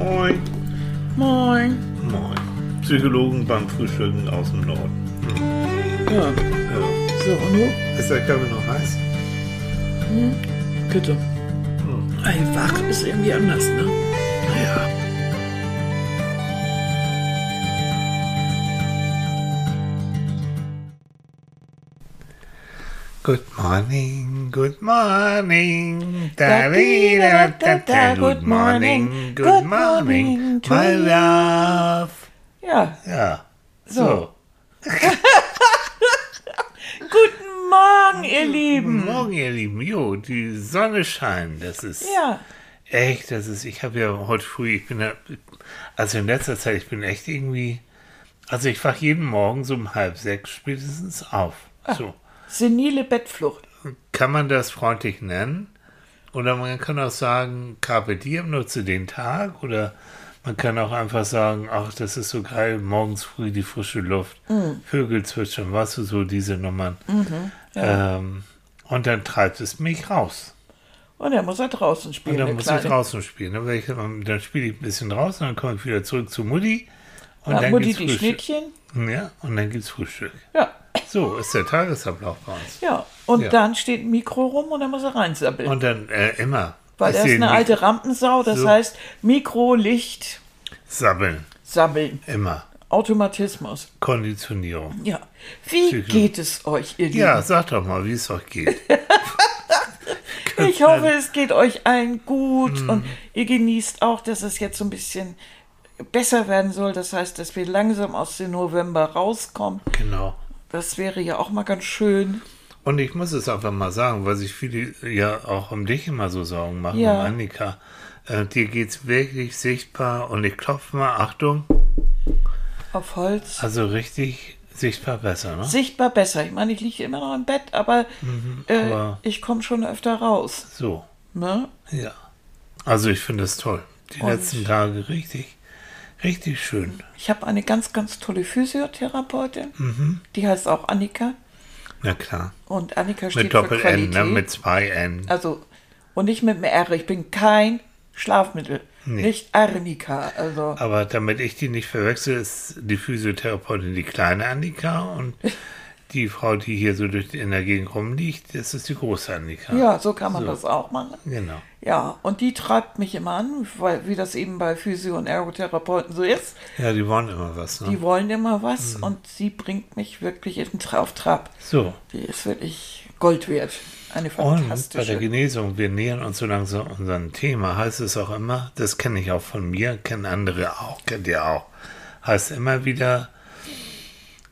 Moin. Moin. Moin. Psychologen beim Frühstücken aus dem Norden. Ja, Ja. so, und du? Ist der Kaffee noch heiß? Bitte. Ey, wach ist irgendwie anders, ne? Ja. Good morning, good morning, da da da da good morning, good morning, my love. Ja, Ja, So. so. guten Morgen, ihr Lieben. Guten Morgen, ihr Lieben. Jo, die Sonne scheint. Das ist Ja, echt, das ist, ich habe ja heute früh, ich bin ja, also in letzter Zeit, ich bin echt irgendwie, also ich wach jeden Morgen so um halb sechs spätestens auf. So. Senile Bettflucht. Kann man das freundlich nennen? Oder man kann auch sagen, Carpe Diem, nutze den Tag. Oder man kann auch einfach sagen, ach, das ist so geil, morgens früh die frische Luft, Vögel zwitschern, weißt du, so diese Nummern. ähm, und dann treibt es mich raus. Und er muss er draußen Und spielen, dann der muss Kleine. ich draußen spielen. Dann, ich, dann spiele ich ein bisschen draußen, dann komme ich wieder zurück zu Mutti. Und Ja, dann Mutti gibt's die Frühstück. Schnittchen. Ja, und dann gibt es Frühstück. Ja, So ist der Tagesablauf bei uns. ja. Und Ja. dann steht ein Mikro rum und dann muss er reinsabbeln. Und dann äh, immer. Weil er ist eine alte Rampensau, das So. heißt Mikro, Licht, Sabbeln. sabbeln. Immer. Automatismus. Konditionierung. Ja. Wie Psycho. geht es euch, ihr Lieben? Ja, sag doch mal, wie es euch geht. Ich hoffe, es geht euch allen gut Mhm. und ihr genießt auch, dass es jetzt so ein bisschen besser werden soll. Das heißt, dass wir langsam aus dem November rauskommen. genau. Das wäre ja auch mal ganz schön. Und ich muss es einfach mal sagen, weil sich viele ja auch um dich immer so Sorgen machen, Ja. um Annika. Äh, dir geht's wirklich sichtbar und ich klopfe mal, Achtung, Auf Holz. also richtig sichtbar besser, ne? Sichtbar besser. Ich meine, ich liege immer noch im Bett, aber, äh, Mhm, aber- ich komme schon öfter raus. So, Ne? ja. Also ich finde es toll. Die Und- letzten Tage richtig, richtig schön. Ich habe eine ganz, ganz tolle Physiotherapeutin. Mhm. Die heißt auch Annika. Na klar. Und Annika steht Mit für Doppel-N, Qualität. ne? Mit zwei N. Also, und nicht mit dem R. Ich bin kein Schlafmittel. Nee. Nicht Arnika. Also, Aber damit ich die nicht verwechsel, ist die Physiotherapeutin die kleine Annika und die Frau, die hier so durch in der Gegend rumliegt, das ist die große Annika. ja, so kann man So. das auch machen. Genau. Ja, und die treibt mich immer an, weil, wie das eben bei Physio- und Ergotherapeuten so ist. Ja, die wollen immer was, ne? Die wollen immer was Mhm. und sie bringt mich wirklich in Tra- auf Trab. So. Die ist wirklich Gold wert. Eine Und bei der fantastische. Genesung, wir nähern uns so langsam unserem Thema, heißt es auch immer, das kenne ich auch von mir, kennen andere auch, kennt ihr auch, heißt immer wieder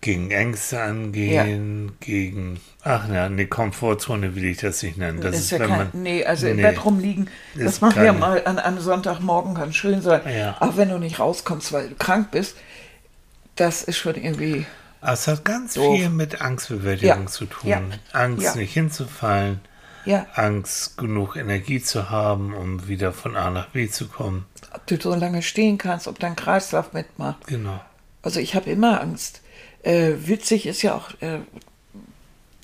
gegen Ängste angehen, gegen, ach ja, eine Komfortzone will ich das nicht nennen. Das ist ist, ja wenn kein, man, nee, also im Nee. Bett rumliegen, das mag ja mal an einem Sonntagmorgen ganz schön sein. Ja. Auch wenn du nicht rauskommst, weil du krank bist, das ist schon irgendwie, Es hat ganz Doof. viel mit Angstbewältigung Ja. zu tun. Ja. Angst, Ja. nicht hinzufallen, ja, Angst, genug Energie zu haben, um wieder von A nach B zu kommen. ob du so lange stehen kannst, ob dein Kreislauf mitmacht. Genau. Also ich habe immer Angst. Äh, witzig ist ja auch, äh,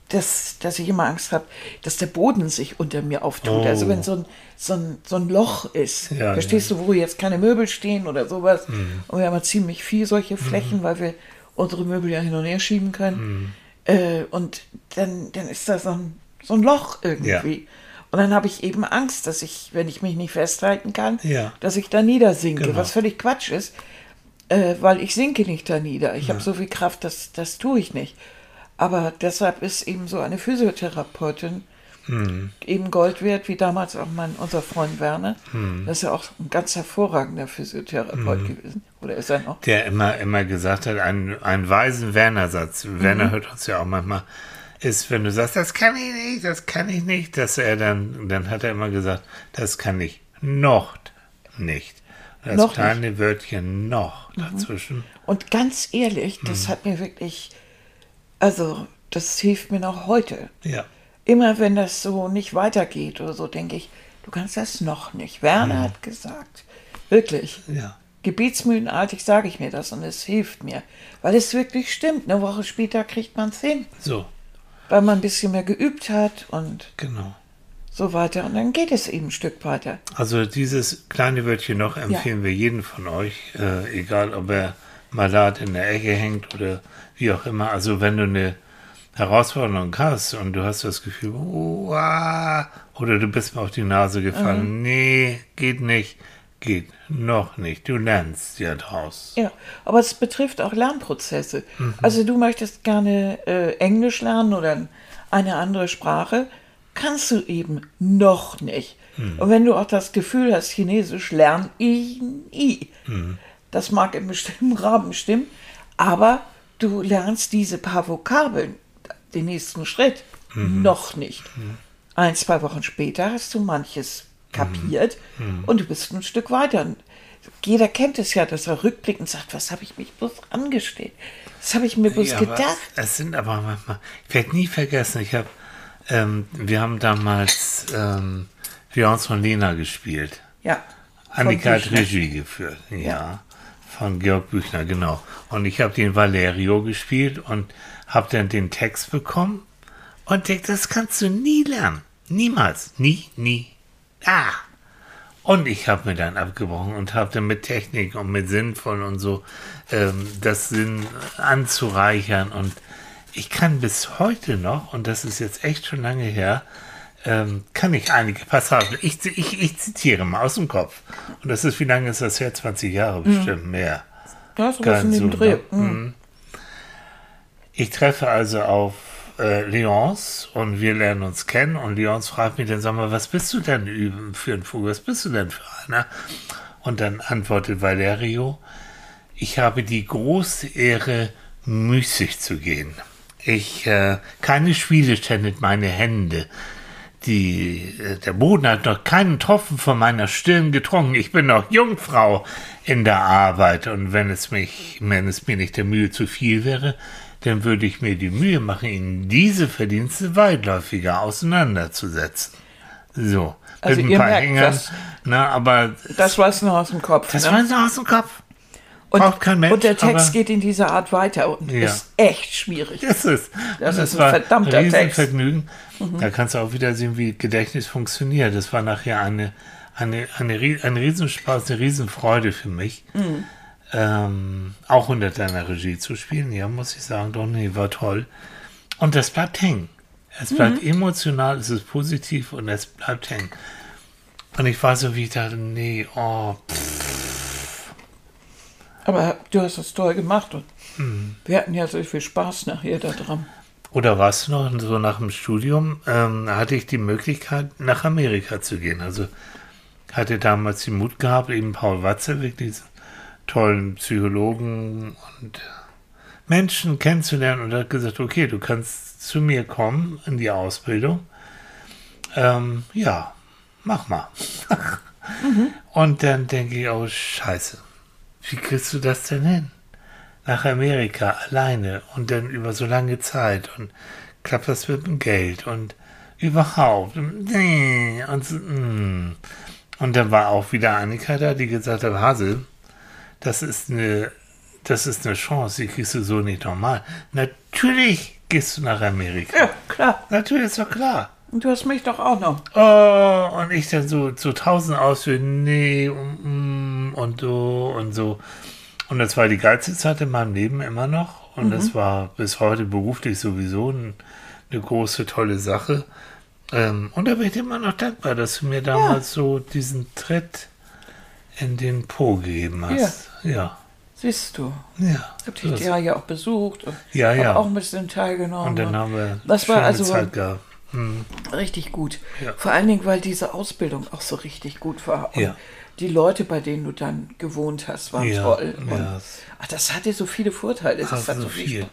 dass, dass ich immer Angst habe, dass der Boden sich unter mir auftut. Oh. Also wenn so ein, so, ein, so ein Loch ist, Ja, verstehst du, wo jetzt keine Möbel stehen oder sowas. Mhm. Und wir haben ja ziemlich viel solche Flächen, weil wir unsere Möbel ja hin und her schieben können. Mhm. Äh, und dann, dann ist da so ein, so ein Loch irgendwie. Und dann habe ich eben Angst, dass ich, wenn ich mich nicht festhalten kann, Ja. dass ich da niedersinke, Genau. was völlig Quatsch ist, äh, weil ich sinke nicht da nieder. Ich habe so viel Kraft, das, das tue ich nicht. Aber deshalb ist eben so eine Physiotherapeutin Hm. eben Gold wert, wie damals auch mein, unser Freund Werner. Hm. Das ist ja auch ein ganz hervorragender Physiotherapeut gewesen. Oder ist er noch? Der immer, immer gesagt hat, ein, ein weisen Werner-Satz, Mhm. Werner hört uns ja auch manchmal, ist, wenn du sagst, das kann ich nicht, das kann ich nicht, dass er dann, dann hat er immer gesagt, das kann ich noch nicht. Das Noch kleine Wörtchen noch Mhm. dazwischen. Und ganz ehrlich, das hat mir wirklich, also das hilft mir noch heute. Ja. Immer wenn das so nicht weitergeht oder so, denke ich, du kannst das noch nicht. Werner hat gesagt, wirklich. Ja. Gebetsmühlenartig sage ich mir das und es hilft mir, weil es wirklich stimmt. Eine Woche später kriegt man es hin, So, weil man ein bisschen mehr geübt hat und genau. So weiter. Und dann geht es eben ein Stück weiter. Also dieses kleine Wörtchen noch empfehlen wir jeden von euch, äh, egal ob er malat in der Ecke hängt oder wie auch immer. Also wenn du eine Herausforderung hast und du hast das Gefühl, uah, oder du bist mir auf die Nase gefallen, nee, geht nicht, geht noch nicht. Du lernst ja draus. Ja, aber es betrifft auch Lernprozesse. Also du möchtest gerne äh, Englisch lernen oder eine andere Sprache, kannst du eben noch nicht. Und wenn du auch das Gefühl hast, Chinesisch lerne ich nie. Das mag im bestimmten Rahmen stimmen, aber du lernst diese paar Vokabeln, den nächsten Schritt, noch nicht. Ein, zwei Wochen später hast du manches kapiert und du bist ein Stück weiter. Jeder kennt es ja, dass er rückblickend sagt, was habe ich mich bloß angestellt? Was habe ich mir bloß Ja, gedacht? Es sind aber manchmal, ich werde nie vergessen, ich habe, ähm, wir haben damals ähm, von Lena gespielt. Ja. Annika hat. Regie geführt, ja. Von Georg Büchner, genau. Und ich habe den Valerio gespielt und habe dann den Text bekommen und denk, das kannst du nie lernen. Niemals. Nie, nie. Ah. Und ich habe mir dann abgebrochen und habe dann mit Technik und mit Sinnvoll und so ähm, das Sinn anzureichern. Und ich kann bis heute noch, und das ist jetzt echt schon lange her, ähm, kann ich einige Passagen. Ich, ich, ich zitiere mal aus dem Kopf. Und das ist, wie lange ist das her? 20 Jahre bestimmt mehr. Ja, so was Ganz in dem so, Dreh. ne? Mhm. Ich treffe also auf äh, Leonce und wir lernen uns kennen und Leonce fragt mich dann, sag mal, was bist du denn für ein Vogel? Was bist du denn für einer? Und dann antwortet Valerio, ich habe die große Ehre, müßig zu gehen. Ich, äh, keine Spiele ständet meine Hände. Die, äh, der Boden hat noch keinen Tropfen von meiner Stirn getrunken. Ich bin noch Jungfrau in der Arbeit. Und wenn es mich, wenn es mir nicht der Mühe zu viel wäre, dann würde ich mir die Mühe machen, Ihnen diese Verdienste weitläufiger auseinanderzusetzen. So. Also mit ein ihr paar merkt Hängern. das. Na, aber Das weiß nur aus dem Kopf. das ne? war so aus dem Kopf. Und, braucht kein Mensch, und der Text geht in dieser Art weiter und Ja. ist echt schwierig. Das ist, Das ist ein verdammter Text. Mhm. Riesenvergnügen. Da kannst du auch wieder sehen, wie Gedächtnis funktioniert. Das war nachher eine, eine, eine, ein Riesenspaß, eine Riesenfreude für mich. Mhm. Ähm, auch unter deiner Regie zu spielen. Ja, muss ich sagen, doch, nee, war toll. Und das bleibt hängen. Es bleibt Mhm. emotional, es ist positiv und es bleibt hängen. Und ich war so, wie ich dachte, nee, oh, pff, Aber du hast das toll gemacht und Mhm. wir hatten ja so viel Spaß nachher da dran. Oder warst du noch so nach dem Studium, ähm, hatte ich die Möglichkeit, nach Amerika zu gehen. Also hatte damals den Mut gehabt, eben Paul Watzlawick, diesen tollen Psychologen und Menschen kennenzulernen und hat gesagt, okay, du kannst zu mir kommen in die Ausbildung. Ähm, ja, mach mal. Und dann denke ich, oh scheiße, wie kriegst du das denn hin? nach Amerika alleine und dann über so lange Zeit und klappt das mit dem Geld und überhaupt und, so, mm. und dann war auch wieder Annika da, die gesagt hat, Hasel, das ist eine das ist eine Chance, die kriegst du so nicht normal. Natürlich gehst du nach Amerika. Ja, klar. Natürlich ist doch klar. Und du hast mich doch auch noch. Oh, und ich dann so, so tausend Ausführungen, nee, mm, und so und so. Und das war die geilste Zeit in meinem Leben immer noch. Und das war bis heute beruflich sowieso ein, eine große, tolle Sache. Ähm, und da bin ich immer noch dankbar, dass du mir damals so diesen Tritt in den Po gegeben hast. Ja. Siehst du. Ja. Ich habe dich ja auch besucht und Ja, ja. auch ein bisschen teilgenommen. und dann haben wir das war also Zeit gehabt. Hm. richtig gut. Ja. Vor allen Dingen, weil diese Ausbildung auch so richtig gut war. Und Ja. Die Leute, bei denen du dann gewohnt hast, waren Ja, toll. Und, ja. ach, das hatte so viele Vorteile. Das Ach, hat so viel. Spaß-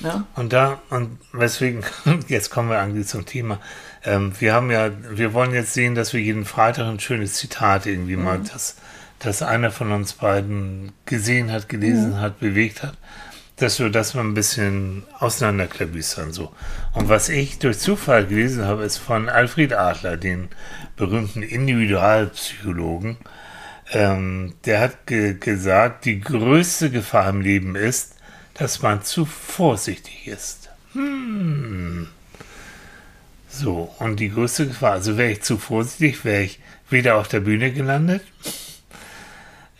Ne? Und da, und weswegen, jetzt kommen wir eigentlich zum Thema. Ähm, wir haben ja, wir wollen jetzt sehen, dass wir jeden Freitag ein schönes Zitat irgendwie mal, das, das einer von uns beiden gesehen hat, gelesen hat, bewegt hat, dass wir das mal ein bisschen auseinanderklabüstern so. Und was ich durch Zufall gelesen habe, ist von Alfred Adler, den berühmten Individualpsychologen. Ähm, der hat ge gesagt, die größte Gefahr im Leben ist, dass man zu vorsichtig ist. Hm. So, und die größte Gefahr, also wäre ich zu vorsichtig, wäre ich wieder auf der Bühne gelandet.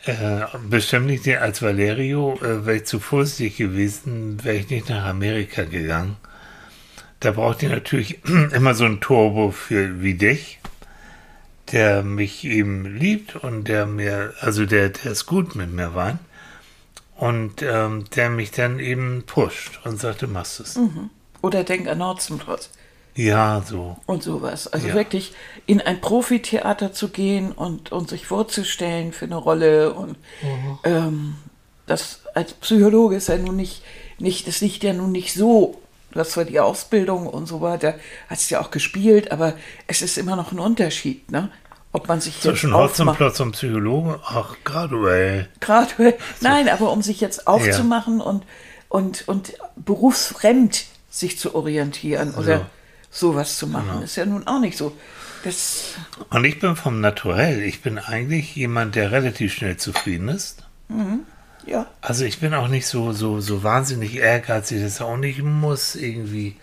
Äh, bestimmt nicht als Valerio, äh, wäre ich zu vorsichtig gewesen, wäre ich nicht nach Amerika gegangen. Da braucht ihr natürlich immer so ein Turbo für wie dich, der mich eben liebt und der mir, also der, der ist gut mit mir war und ähm, der mich dann eben pusht und sagt, du machst es. Mhm. Oder denk an Nordzentrotz. Ja, so. Und sowas. Also Ja. wirklich in ein Profitheater zu gehen und, und sich vorzustellen für eine Rolle. Und Mhm. ähm, das als Psychologe ist ja nun nicht, nicht, das liegt ja nun nicht so. Du hast zwar die Ausbildung und so weiter, hast ja auch gespielt, aber es ist immer noch ein Unterschied, ne? Ob man sich Zwischen. Hotzenplotz und Psychologe, ach, graduell. Gerade, nein, aber um sich jetzt aufzumachen und, und, und berufsfremd sich zu orientieren oder sowas zu machen, ist ja nun auch nicht so. Das, Und ich bin vom Naturell, ich bin eigentlich jemand, der relativ schnell zufrieden ist. Ja, Also ich bin auch nicht so, so, so wahnsinnig ehrgeizig, dass auch nicht muss irgendwie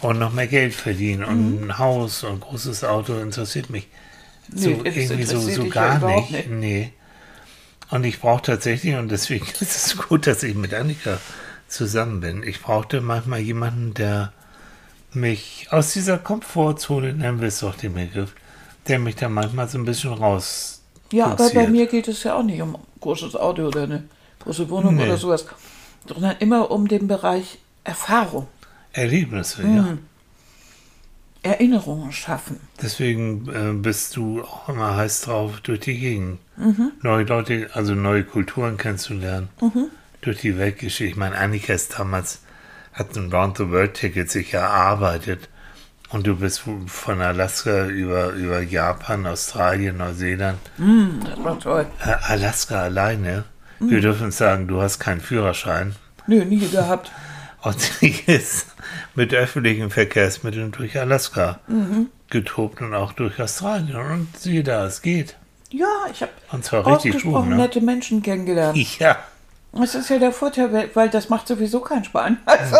und noch mehr Geld verdienen und Mhm. ein Haus und ein großes Auto interessiert mich so Nee, das irgendwie so, so ja gar überhaupt nicht. nicht. Nee. Und ich brauche tatsächlich, und deswegen ist es gut, dass ich mit Annika zusammen bin. Ich brauchte manchmal jemanden, der mich aus dieser Komfortzone, nennen wir es doch den Begriff, der mich da manchmal so ein bisschen raus. ja aber bei mir geht es ja auch nicht um großes Auto oder eine große Wohnung Nee. oder sowas, sondern immer um den Bereich Erfahrung, Erlebnisse, Mhm. ja. Erinnerungen schaffen. Deswegen äh, bist du auch immer heiß drauf, durch die Gegend Mhm. neue Leute, also neue Kulturen kennenzulernen, durch die Weltgeschichte. Ich meine, Annika ist damals, hat ein Round-the-World-Ticket sich erarbeitet und du bist von Alaska über, über Japan, Australien, Neuseeland, Hm, das war toll. äh, Alaska alleine. Wir dürfen sagen, du hast keinen Führerschein. Nö, nie gehabt. Und sie ist mit öffentlichen Verkehrsmitteln durch Alaska Mhm. getobt und auch durch Australien. Und siehe da, es geht. Ja, ich habe richtig gut, ausgesprochen ne? nette Menschen kennengelernt. Ja, Das ist ja der Vorteil, weil- das macht sowieso keinen Spaß. Also,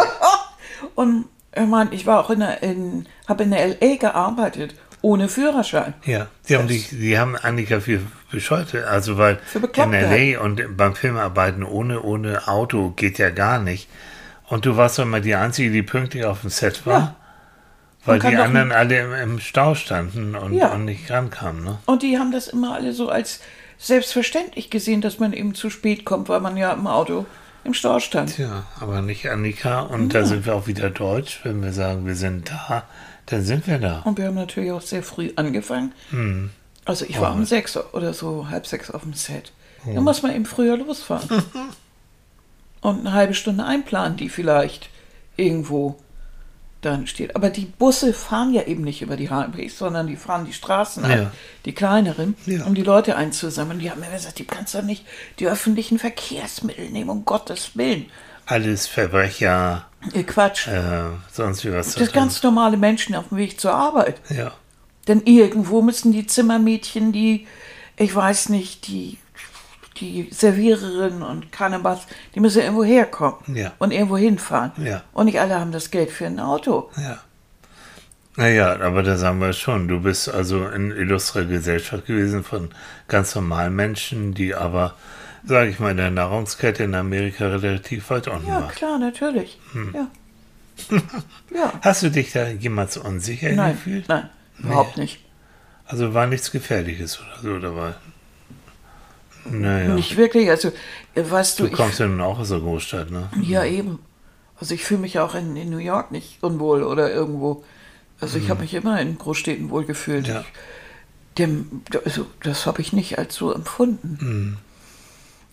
und ich meine, ich war auch in in, habe in der LA gearbeitet, ohne Führerschein. ja. Die haben, dich, die haben Annika für bescheuert, also weil in L.A. und beim Filmarbeiten ohne, ohne Auto geht ja gar nicht. Und du warst doch immer die Einzige, die pünktlich auf dem Set war, Ja. weil die anderen alle im, im Stau standen und, Ja. und nicht rankamen. Ne? Und die haben das immer alle so als selbstverständlich gesehen, dass man eben zu spät kommt, weil man ja im Auto im Stau stand. Tja, aber nicht Annika. Und da sind wir auch wieder deutsch. Wenn wir sagen, wir sind da, dann sind wir da. Und wir haben natürlich auch sehr früh angefangen. Also ich war um sechs oder so, halb sechs auf dem Set. Da muss man eben früher losfahren. Und eine halbe Stunde einplanen, die vielleicht irgendwo dann steht. Aber die Busse fahren ja eben nicht über die Highways, sondern die fahren die Straßen ab, Ja. die kleineren, Ja. um die Leute einzusammeln. Die haben mir gesagt, die kannst doch nicht die öffentlichen Verkehrsmittel nehmen, um Gottes Willen. Alles Verbrecher, Ihr Quatsch. äh, sonst wie was. da das drin. ganz normale Menschen auf dem Weg zur Arbeit. Ja, Denn irgendwo müssen die Zimmermädchen, die, ich weiß nicht, die, die Serviererin und was, die müssen irgendwo herkommen Ja. und irgendwo hinfahren. Ja. Und nicht alle haben das Geld für ein Auto. ja. Naja, aber da sagen wir schon, du bist also in illustrer Gesellschaft gewesen von ganz normalen Menschen, die aber, sage ich mal, in der Nahrungskette in Amerika relativ weit unten Ja, waren. klar, natürlich. Hm. Ja. ja. Hast du dich da jemals unsicher Nein, gefühlt? nein, überhaupt nicht. Also war nichts Gefährliches oder so dabei? Naja. Nicht wirklich. Also, weißt du, Du kommst ja nun auch aus der Großstadt, ne? ja eben. Also ich fühle mich auch in, in New York nicht unwohl oder irgendwo. Also ich habe mich immer in Großstädten wohl gefühlt. Mhm. Ja. Ich, dem, also das habe ich nicht als so empfunden. Mhm.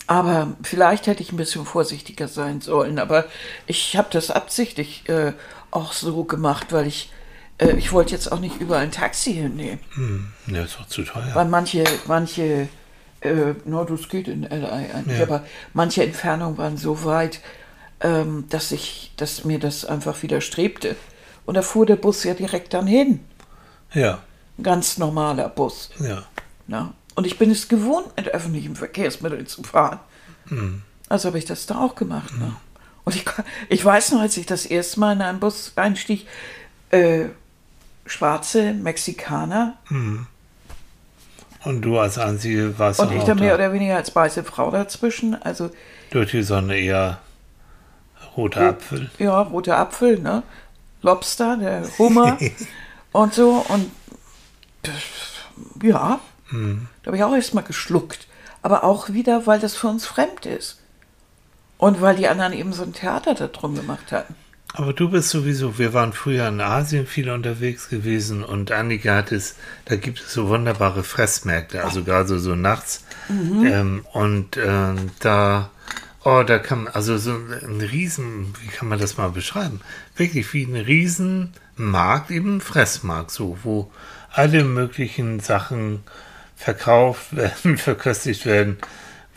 Aber vielleicht hätte ich ein bisschen vorsichtiger sein sollen. Aber ich habe das absichtlich äh, auch so gemacht, weil ich, äh, ich wollte jetzt auch nicht überall ein Taxi hinnehmen. Hm. Ja, ist doch zu teuer. Weil manche, manche, äh, no, das geht in LA eigentlich, Ja. aber manche Entfernungen waren so weit, ähm, dass ich, dass mir das einfach widerstrebte. Und da fuhr der Bus ja direkt dann hin. Ja, Ein ganz normaler Bus. ja. Na? Und ich bin es gewohnt, mit öffentlichen Verkehrsmitteln zu fahren. Hm. Also habe ich das da auch gemacht. Ne? Und ich, ich weiß noch, als ich das erste Mal in einen Bus einstieg, äh, schwarze Mexikaner Und du als einzige warst und ich dann mehr oder weniger als weiße Frau dazwischen. Also durch die Sonne eher roter Apfel. ja, roter Apfel, ne? Lobster, der Hummer und so. Und ja, da habe ich auch erstmal geschluckt. Aber auch wieder, weil das für uns fremd ist. Und weil die anderen eben so ein Theater darum gemacht hatten. Aber du bist sowieso, wir waren früher in Asien viel unterwegs gewesen und Annika hat es, da gibt es so wunderbare Fressmärkte, also gerade so, so nachts. Ähm, und ähm, da, oh, da kann man, also so ein Riesen, wie kann man das mal beschreiben? Wirklich wie ein Riesenmarkt, eben ein Fressmarkt, so, wo alle möglichen Sachen verkauft werden, verköstigt werden,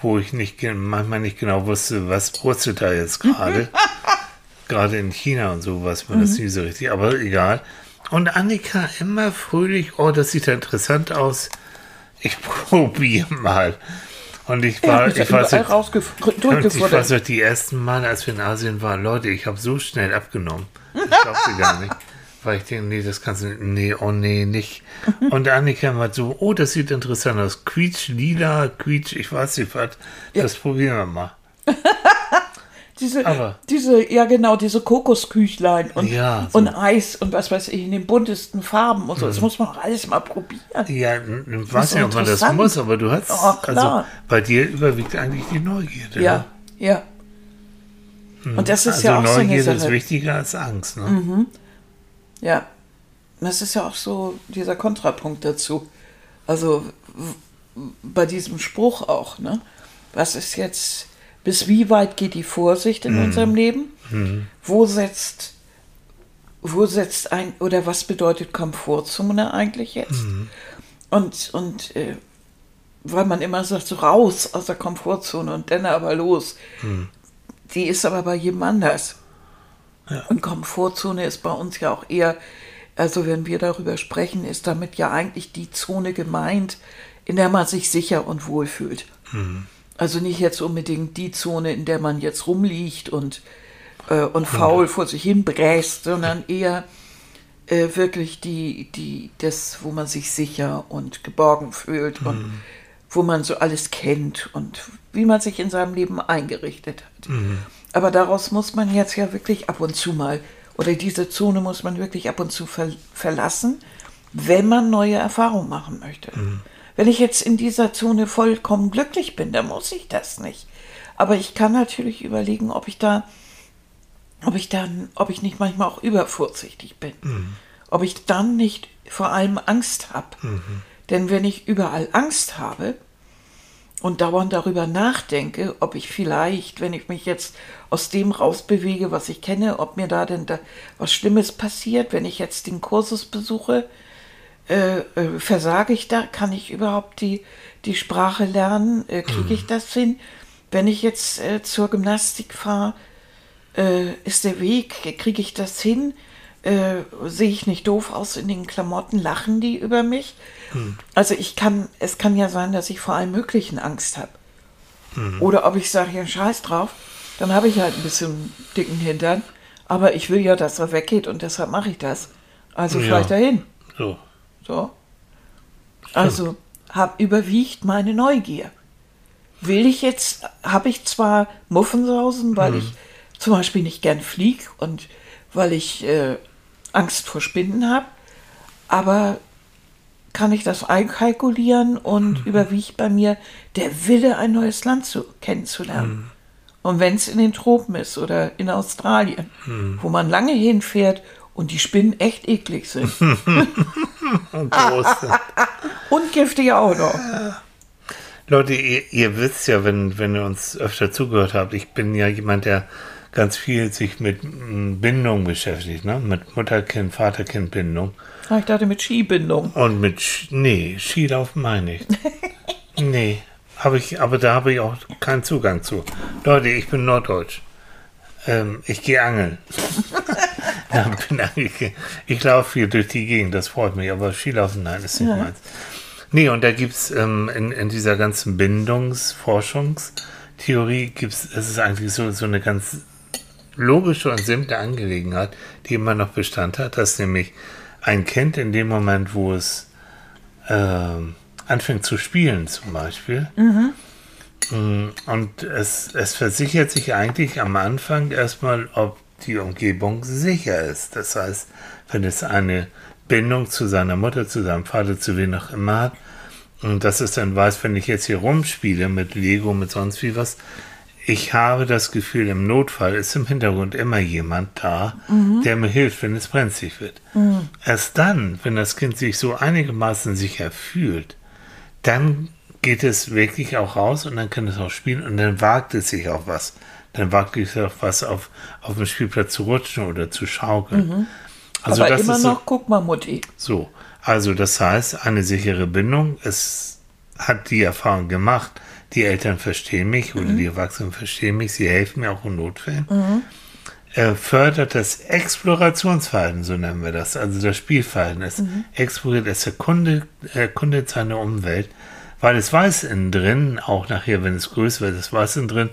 wo ich nicht, manchmal nicht genau wusste, was brutzelt da jetzt gerade. gerade in China und so weiß man das nie so richtig, aber egal. Und Annika immer fröhlich, oh, das sieht ja interessant aus. Ich probiere mal. Und ich war, ich ich weiß nicht, ich weiß noch, die ersten Male, als wir in Asien waren, Leute, ich habe so schnell abgenommen. Ich glaubte gar nicht. Weil ich denke, nee, das kannst du nicht. Nee, oh nee, nicht. Und Annika war so, oh, das sieht interessant aus. Quietsch, lila, quietsch, ich weiß nicht was. Das probieren wir mal. Diese, Aber- diese, ja genau, diese Kokosküchlein und, Ja, so. und Eis und was weiß ich, in den buntesten Farben und so. Mhm. Das muss man auch alles mal probieren. Ja, n- weiß nicht, ob man das muss, aber du hast, Oh, klar. also bei dir überwiegt eigentlich die Neugierde. Ja, ja. Und das ist also ja auch so eine Neugierde ist Sache. wichtiger als Angst. Ne? Ja, das ist ja auch so dieser Kontrapunkt dazu. Also bei diesem Spruch auch, ne? Was ist jetzt, bis wie weit geht die Vorsicht in unserem Leben? Wo setzt, wo setzt ein, oder was bedeutet Komfortzone eigentlich jetzt? Und, und äh, weil man immer sagt, so raus aus der Komfortzone und dann aber los. Die ist aber bei jedem anders. Und Komfortzone ist bei uns ja auch eher, also wenn wir darüber sprechen, ist damit ja eigentlich die Zone gemeint, in der man sich sicher und wohl fühlt. Also nicht jetzt unbedingt die Zone, in der man jetzt rumliegt und, äh, und faul vor sich hin bräst, sondern eher äh, wirklich die, die, das, wo man sich sicher und geborgen fühlt und wo man so alles kennt und wie man sich in seinem Leben eingerichtet hat. Aber daraus muss man jetzt ja wirklich ab und zu mal, oder diese Zone muss man wirklich ab und zu ver verlassen, wenn man neue Erfahrungen machen möchte. Wenn ich jetzt in dieser Zone vollkommen glücklich bin, dann muss ich das nicht. Aber ich kann natürlich überlegen, ob ich da ob ich dann, ob ich nicht manchmal auch übervorsichtig bin. Ob ich dann nicht vor allem Angst habe. Denn wenn ich überall Angst habe und dauernd darüber nachdenke, ob ich vielleicht, wenn ich mich jetzt aus dem rausbewege, was ich kenne, ob mir da denn da was Schlimmes passiert, wenn ich jetzt den Kursus besuche, äh, äh, versage ich da? Kann ich überhaupt die, die Sprache lernen? Äh, Kriege ich das hin? Wenn ich jetzt äh, zur Gymnastik fahre, äh, ist der Weg, kriege ich das hin? Äh, Sehe ich nicht doof aus in den Klamotten? Lachen die über mich? Also ich kann, es kann ja sein, dass ich vor allem Möglichen Angst habe. Oder ob ich sage, ja, scheiß drauf, dann habe ich halt ein bisschen dicken Hintern. Aber ich will ja, dass er weggeht und deshalb mache ich das. Also Ja. ich dahin. So. So. Also hab, überwiegt meine Neugier. Will ich jetzt, habe ich zwar Muffensausen, weil ich zum Beispiel nicht gern flieg und weil ich äh, Angst vor Spinnen habe, aber kann ich das einkalkulieren und überwiegt bei mir der Wille, ein neues Land zu, kennenzulernen. Und wenn es in den Tropen ist oder in Australien, wo man lange hinfährt und die Spinnen echt eklig sind. Und. Und giftig auch noch. Leute, ihr, ihr wisst ja, wenn, wenn ihr uns öfter zugehört habt, ich bin ja jemand, der ganz viel sich mit mm, Bindung beschäftigt, ne? Mit Mutter-Kind, Vater-Kind-Bindung. Ah, Ich dachte mit Skibindung. Und mit, Sch nee, Skilaufen meine ich. nee, habe ich, aber da habe ich auch keinen Zugang zu. Leute, ich bin Norddeutsch. Ähm, ich gehe angeln. ja, eigentlich, ich laufe viel durch die Gegend, das freut mich, aber Skilaufen, nein, ist nicht meins. Nee, und da gibt es ähm, in, in dieser ganzen Bindungsforschungstheorie, gibt's, es ist eigentlich so, so eine ganz logische und simple Angelegenheit, die immer noch Bestand hat, dass nämlich ein Kind in dem Moment, wo es äh, anfängt zu spielen zum Beispiel, mhm. und es, es versichert sich eigentlich am Anfang erstmal, ob die Umgebung sicher ist. Das heißt, wenn es eine Bindung zu seiner Mutter, zu seinem Vater, zu wem auch immer hat, und dass es dann weiß, wenn ich jetzt hier rumspiele mit Lego, mit sonst wie was, ich habe das Gefühl, im Notfall ist im Hintergrund immer jemand da, mhm. der mir hilft, wenn es brenzlig wird. Mhm. Erst dann, wenn das Kind sich so einigermaßen sicher fühlt, dann geht es wirklich auch raus und dann kann es auch spielen und dann wagt es sich auch was. Dann wagt es sich auch was auf, auf dem Spielplatz zu rutschen oder zu schaukeln. Mhm. Also Aber immer noch, so, guck mal, Mutti. So, also das heißt, eine sichere Bindung, es hat die Erfahrung gemacht, die Eltern verstehen mich oder mhm. die Erwachsenen verstehen mich, sie helfen mir auch in Notfällen. Mhm. Er fördert das Explorationsverhalten, so nennen wir das, also das Spielverhalten. Es mhm. exploriert, es erkundet, erkundet seine Umwelt, weil es weiß innen drin, auch nachher, wenn es größer wird, es weiß innen drin,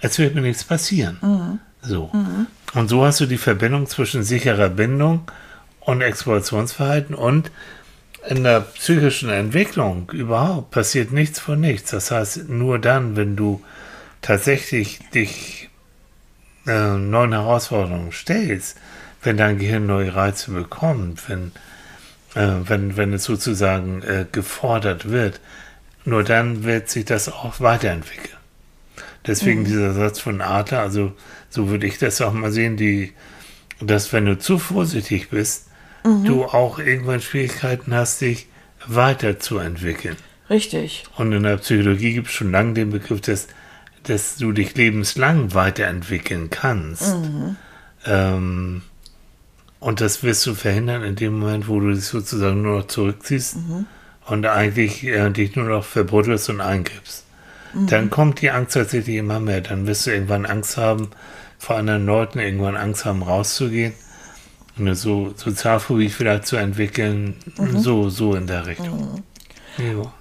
es wird mir nichts passieren. Mhm. So. Mhm. Und so hast du die Verbindung zwischen sicherer Bindung und Explorationsverhalten und in der psychischen Entwicklung überhaupt passiert nichts von nichts. Das heißt, nur dann, wenn du tatsächlich dich äh, neuen Herausforderungen stellst, wenn dein Gehirn neue Reize bekommt, wenn, äh, wenn, wenn es sozusagen äh, gefordert wird, nur dann wird sich das auch weiterentwickeln. Deswegen mhm. dieser Satz von Adler, also so würde ich das auch mal sehen, die, dass wenn du zu vorsichtig bist, mhm. du auch irgendwann Schwierigkeiten hast, dich weiterzuentwickeln. Richtig. Und in der Psychologie gibt es schon lange den Begriff, dass, dass du dich lebenslang weiterentwickeln kannst. Mhm. Ähm, und das wirst du verhindern in dem Moment, wo du dich sozusagen nur noch zurückziehst mhm. und eigentlich äh, dich nur noch verbrüttelst und eingibst. Mhm. Dann kommt die Angst tatsächlich immer mehr. Dann wirst du irgendwann Angst haben, vor anderen Leuten irgendwann Angst haben, rauszugehen eine so Sozialphobie vielleicht zu entwickeln, mhm. so, so in der Richtung. Mhm.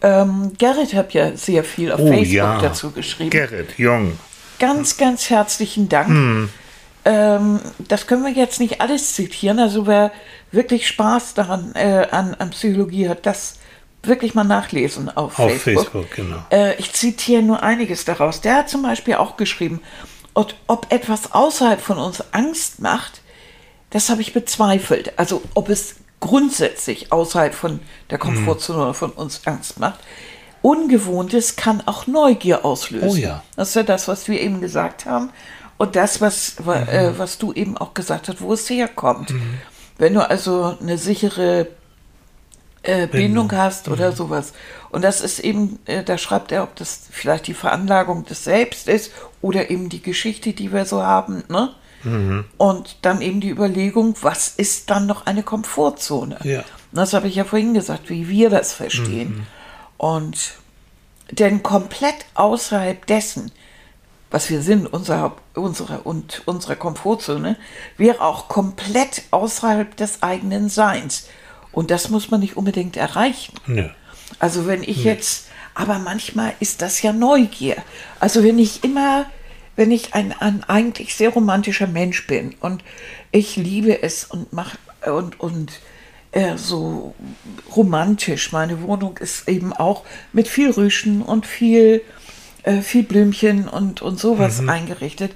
Ähm, Gerrit hat ja sehr viel auf oh, Facebook ja. dazu geschrieben. Gerrit, jung. Ganz, ganz herzlichen Dank. Mhm. Ähm, das können wir jetzt nicht alles zitieren. Also wer wirklich Spaß daran äh, an, an Psychologie hat, das wirklich mal nachlesen auf, auf Facebook. Facebook genau. Äh, ich zitiere nur einiges daraus. Der hat zum Beispiel auch geschrieben, ob, ob etwas außerhalb von uns Angst macht, das habe ich bezweifelt. Also ob es grundsätzlich außerhalb von der Komfortzone mhm. von uns Angst macht. Ungewohntes kann auch Neugier auslösen. Oh ja. Das ist ja das, was wir eben gesagt haben. Und das, was, mhm. äh, was du eben auch gesagt hast, wo es herkommt. Mhm. Wenn du also eine sichere äh, Bindung hast oder mhm. sowas. Und das ist eben, äh, da schreibt er, ob das vielleicht die Veranlagung des Selbst ist oder eben die Geschichte, die wir so haben. Ne? Mhm. Und dann eben die Überlegung, was ist dann noch eine Komfortzone? Ja. Das habe ich ja vorhin gesagt, wie wir das verstehen. Mhm. Und denn komplett außerhalb dessen, was wir sind, unserer, unserer und unserer Komfortzone, wäre auch komplett außerhalb des eigenen Seins. Und das muss man nicht unbedingt erreichen. Ja. Also wenn ich ja. jetzt, aber manchmal ist das ja Neugier. Also wenn ich immer wenn ich ein, ein eigentlich sehr romantischer Mensch bin und ich liebe es und mache und, und äh, so romantisch. Meine Wohnung ist eben auch mit viel Rüschen und viel, äh, viel Blümchen und, und sowas mhm. eingerichtet.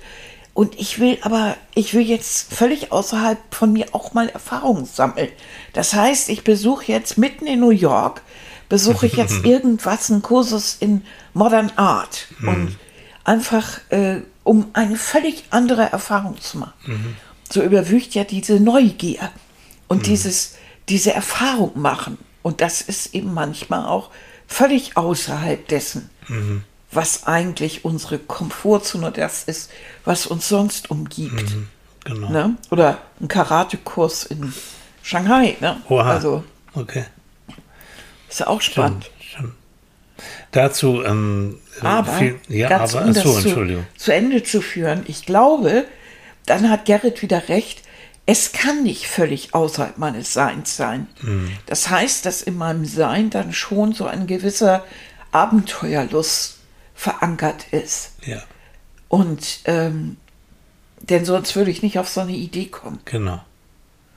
Und ich will aber, ich will jetzt völlig außerhalb von mir auch mal Erfahrungen sammeln. Das heißt, ich besuche jetzt mitten in New York, besuche ich jetzt irgendwas, einen Kursus in Modern Art. Mhm. Und einfach äh, um eine völlig andere Erfahrung zu machen. Mhm. So überwiegt ja diese Neugier und mhm. dieses, diese Erfahrung machen. Und das ist eben manchmal auch völlig außerhalb dessen, mhm. was eigentlich unsere Komfortzone das ist, was uns sonst umgibt. Mhm. Genau. Ne? Oder ein Karatekurs in Shanghai. Ne? Oha. Also, okay. Ist ja auch spannend. Stimmt, stimmt. Dazu ähm, aber, viel, ja, ganz, aber um achso, das zu, zu Ende zu führen, ich glaube, dann hat Gerrit wieder recht, es kann nicht völlig außerhalb meines Seins sein. Mhm. Das heißt, dass in meinem Sein dann schon so ein gewisser Abenteuerlust verankert ist. Ja. Und ähm, denn sonst würde ich nicht auf so eine Idee kommen. Genau.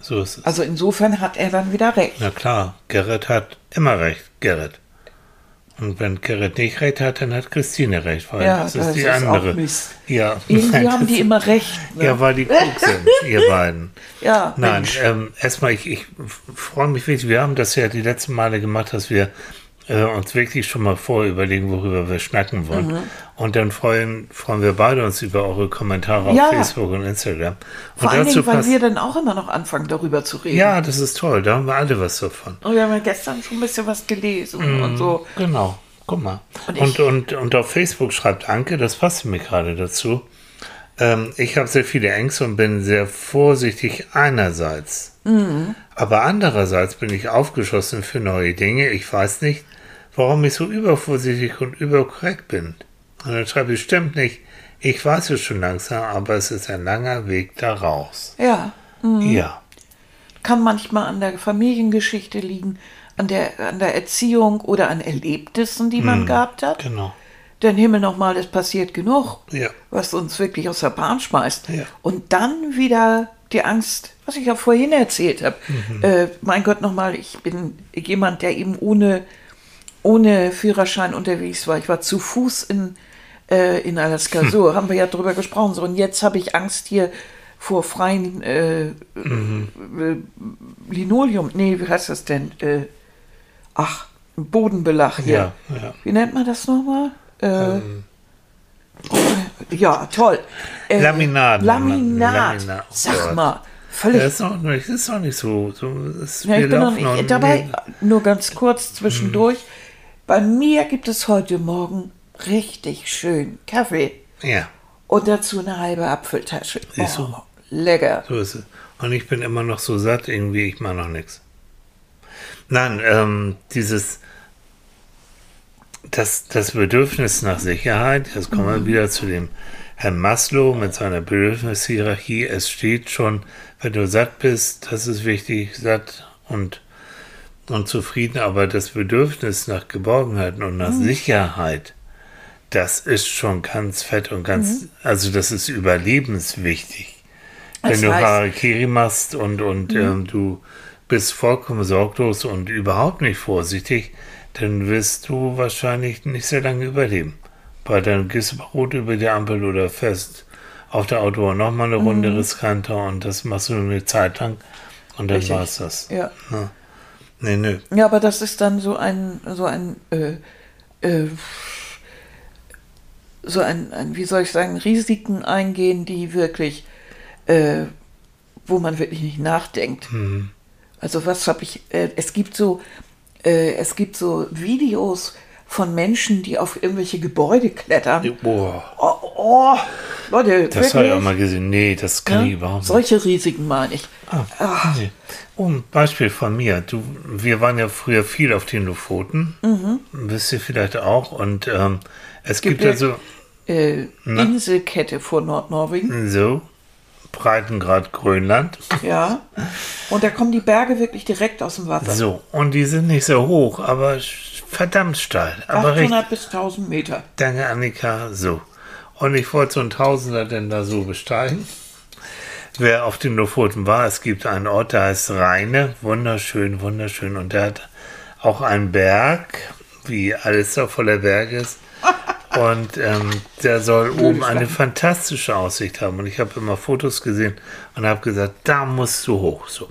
So ist es. Also insofern hat er dann wieder recht. Na klar, Gerrit hat immer recht, Gerrit. Und wenn Gerrit nicht recht hat, dann hat Christine recht, weil Ja, das ist das die ist andere. Ja, Irgendwie nein, haben die immer recht. Ne? Ja, weil die klug sind, ihr beiden. Ja, Nein, ähm, erstmal, ich, ich freue mich wirklich, wir haben das ja die letzten Male gemacht, dass wir äh, uns wirklich schon mal vorher überlegen, worüber wir schnacken wollen. Mhm. Und dann freuen, freuen wir beide uns über eure Kommentare auf Ja. Facebook und Instagram. Vor und allen Dingen, weil wir dann auch immer noch anfangen, darüber zu reden. ja, das ist toll, da haben wir alle was davon. Und wir haben ja gestern schon ein bisschen was gelesen und so. Genau, guck mal. Und Und, und, und, auf Facebook schreibt Anke, das passt mir gerade dazu. Ähm, ich habe sehr viele Ängste und bin sehr vorsichtig einerseits. Mhm. Aber andererseits bin ich aufgeschlossen für neue Dinge. Ich weiß nicht, warum ich so übervorsichtig und überkorrekt bin. Und dann schreibe ich, stimmt nicht. Ich weiß es schon langsam, aber es ist ein langer Weg da raus. Ja, Ja. kann manchmal an der Familiengeschichte liegen, an der, an der Erziehung oder an Erlebnissen, die man gehabt hat. Genau. Denn Himmel nochmal, es passiert genug, Ja. was uns wirklich aus der Bahn schmeißt. Ja. Und dann wieder die Angst, was ich ja vorhin erzählt habe. Mhm. Äh, mein Gott, nochmal, ich bin jemand, der eben ohne, ohne Führerschein unterwegs war. Ich war zu Fuß in, äh, in Alaska. So, haben wir ja drüber gesprochen. So, und jetzt habe ich Angst hier vor freien äh, Mhm. äh, Linoleum. Nee, wie heißt das denn? Äh, ach, Bodenbelag hier. Ja, ja. Wie nennt man das nochmal? Äh, ja, toll. Äh, Laminat. Laminat. Laminat. Oh Sag mal, völlig. Das ist auch nicht, ist auch nicht so. so es, ja, ich bin noch nicht noch- dabei. Nur ganz kurz zwischendurch. Bei mir gibt es heute Morgen richtig schön Kaffee Ja, und dazu eine halbe Apfeltasche. Siehst du? Oh, lecker. so ist es. Und ich bin immer noch so satt, irgendwie, ich mache noch nichts. Nein, ähm, dieses, das, das Bedürfnis nach Sicherheit, jetzt kommen wir wieder zu dem Herrn Maslow mit seiner Bedürfnishierarchie. Es steht schon, wenn du satt bist, das ist wichtig, satt und, und zufrieden, aber das Bedürfnis nach Geborgenheit und nach Sicherheit, das ist schon ganz fett und ganz, also das ist überlebenswichtig. Wenn Das du heißt- Harakiri machst und, und ähm, du bist vollkommen sorglos und überhaupt nicht vorsichtig, dann wirst du wahrscheinlich nicht sehr lange überleben. Weil dann gehst du rot über die Ampel oder fährst auf der Autobahn nochmal eine Runde riskanter und das machst du eine Zeit lang und dann Richtig. war's das. Ja. Nee, nö. Ja, aber das ist dann so ein, so ein, äh, äh, so ein, ein, wie soll ich sagen, Risiken eingehen, die wirklich, äh, wo man wirklich nicht nachdenkt. Also was habe ich, äh, es gibt so, äh, es gibt so Videos von Menschen, die auf irgendwelche Gebäude klettern. Boah, Oh, oh Leute, das habe ich auch mal gesehen. Nee, das kann ne? ich überhaupt nicht. Solche Risiken meine ich. Ah, nee. Oh, ein Beispiel von mir. Du, wir waren ja früher viel auf den Lofoten. Mhm. Wisst ihr vielleicht auch. Und ähm, es gibt Gebirg- ja so, Äh, Inselkette vor Nordnorwegen. so Breitengrad Grönland. Ja. Und da kommen die Berge wirklich direkt aus dem Wasser. So, und die sind nicht so hoch, aber verdammt steil. Aber richtig. 800 bis 1000 Meter. Danke, Annika. So. Und ich wollte so ein Tausender denn da so besteigen. Wer auf den Lofoten war, es gibt einen Ort, der heißt Rheine. Wunderschön, wunderschön. Und der hat auch einen Berg, wie alles da voller Berge ist. Und ähm, der soll oben eine fantastische Aussicht haben. Und ich habe immer Fotos gesehen und habe gesagt, da musst du hoch. So.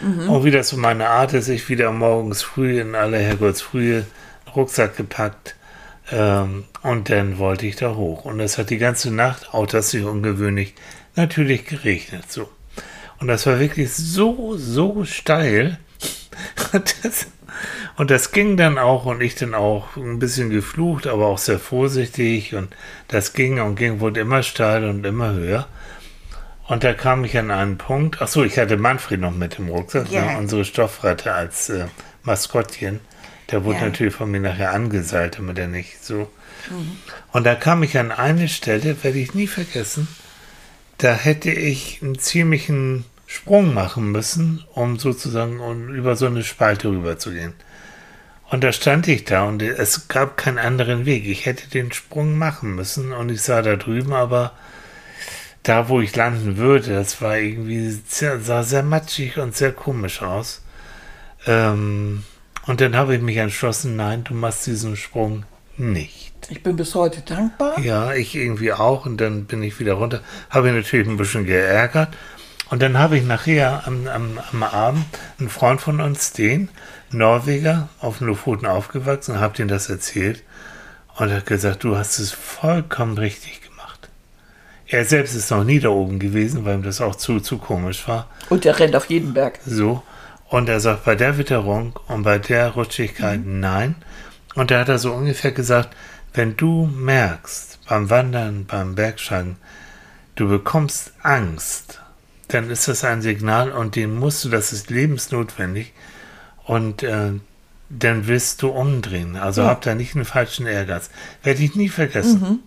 Und wie das so meine Art ist, ich wieder morgens früh in aller Herrgottsfrühe Rucksack gepackt. Ähm, und dann wollte ich da hoch. Und es hat die ganze Nacht, auch das ist ungewöhnlich, natürlich geregnet. So. Und das war wirklich so, so steil. Das, und das ging dann auch und ich dann auch ein bisschen geflucht, aber auch sehr vorsichtig. Und das ging und ging, wurde immer steil und immer höher. Und da kam ich an einen Punkt. Ach so, ich hatte Manfred noch mit im Rucksack, Ja. ne, unsere Stoffratte als äh, Maskottchen. Der wurde Ja. natürlich von mir nachher angeseilt, damit er nicht so. Und da kam ich an eine Stelle, werde ich nie vergessen. Da hätte ich einen ziemlichen Sprung machen müssen, um sozusagen um über so eine Spalte rüber zu gehen. Und da stand ich da und es gab keinen anderen Weg. Ich hätte den Sprung machen müssen und ich sah da drüben aber da, wo ich landen würde, das war irgendwie sehr, sah sehr matschig und sehr komisch aus. Ähm, und dann habe ich mich entschlossen, nein, du machst diesen Sprung nicht. Ich bin bis heute dankbar. Ja, ich irgendwie auch. Und dann bin ich wieder runter. Habe ich natürlich ein bisschen geärgert. Und dann habe ich nachher am, am, am Abend einen Freund von uns, den Norweger, auf den Lofoten aufgewachsen, habe ihm das erzählt. Und er hat gesagt, du hast es vollkommen richtig gemacht. Er selbst ist noch nie da oben gewesen, weil ihm das auch zu, zu komisch war. Und er rennt auf jeden Berg. So. Und er sagt, bei der Witterung und bei der Rutschigkeit mhm. nein. Und da hat er so ungefähr gesagt, wenn du merkst, beim Wandern, beim Bergsteigen, du bekommst Angst, dann ist das ein Signal und den musst du, das ist lebensnotwendig. Und äh, dann wirst du umdrehen. Also ja. hab da nicht einen falschen Ehrgeiz. Werde ich nie vergessen. Mhm.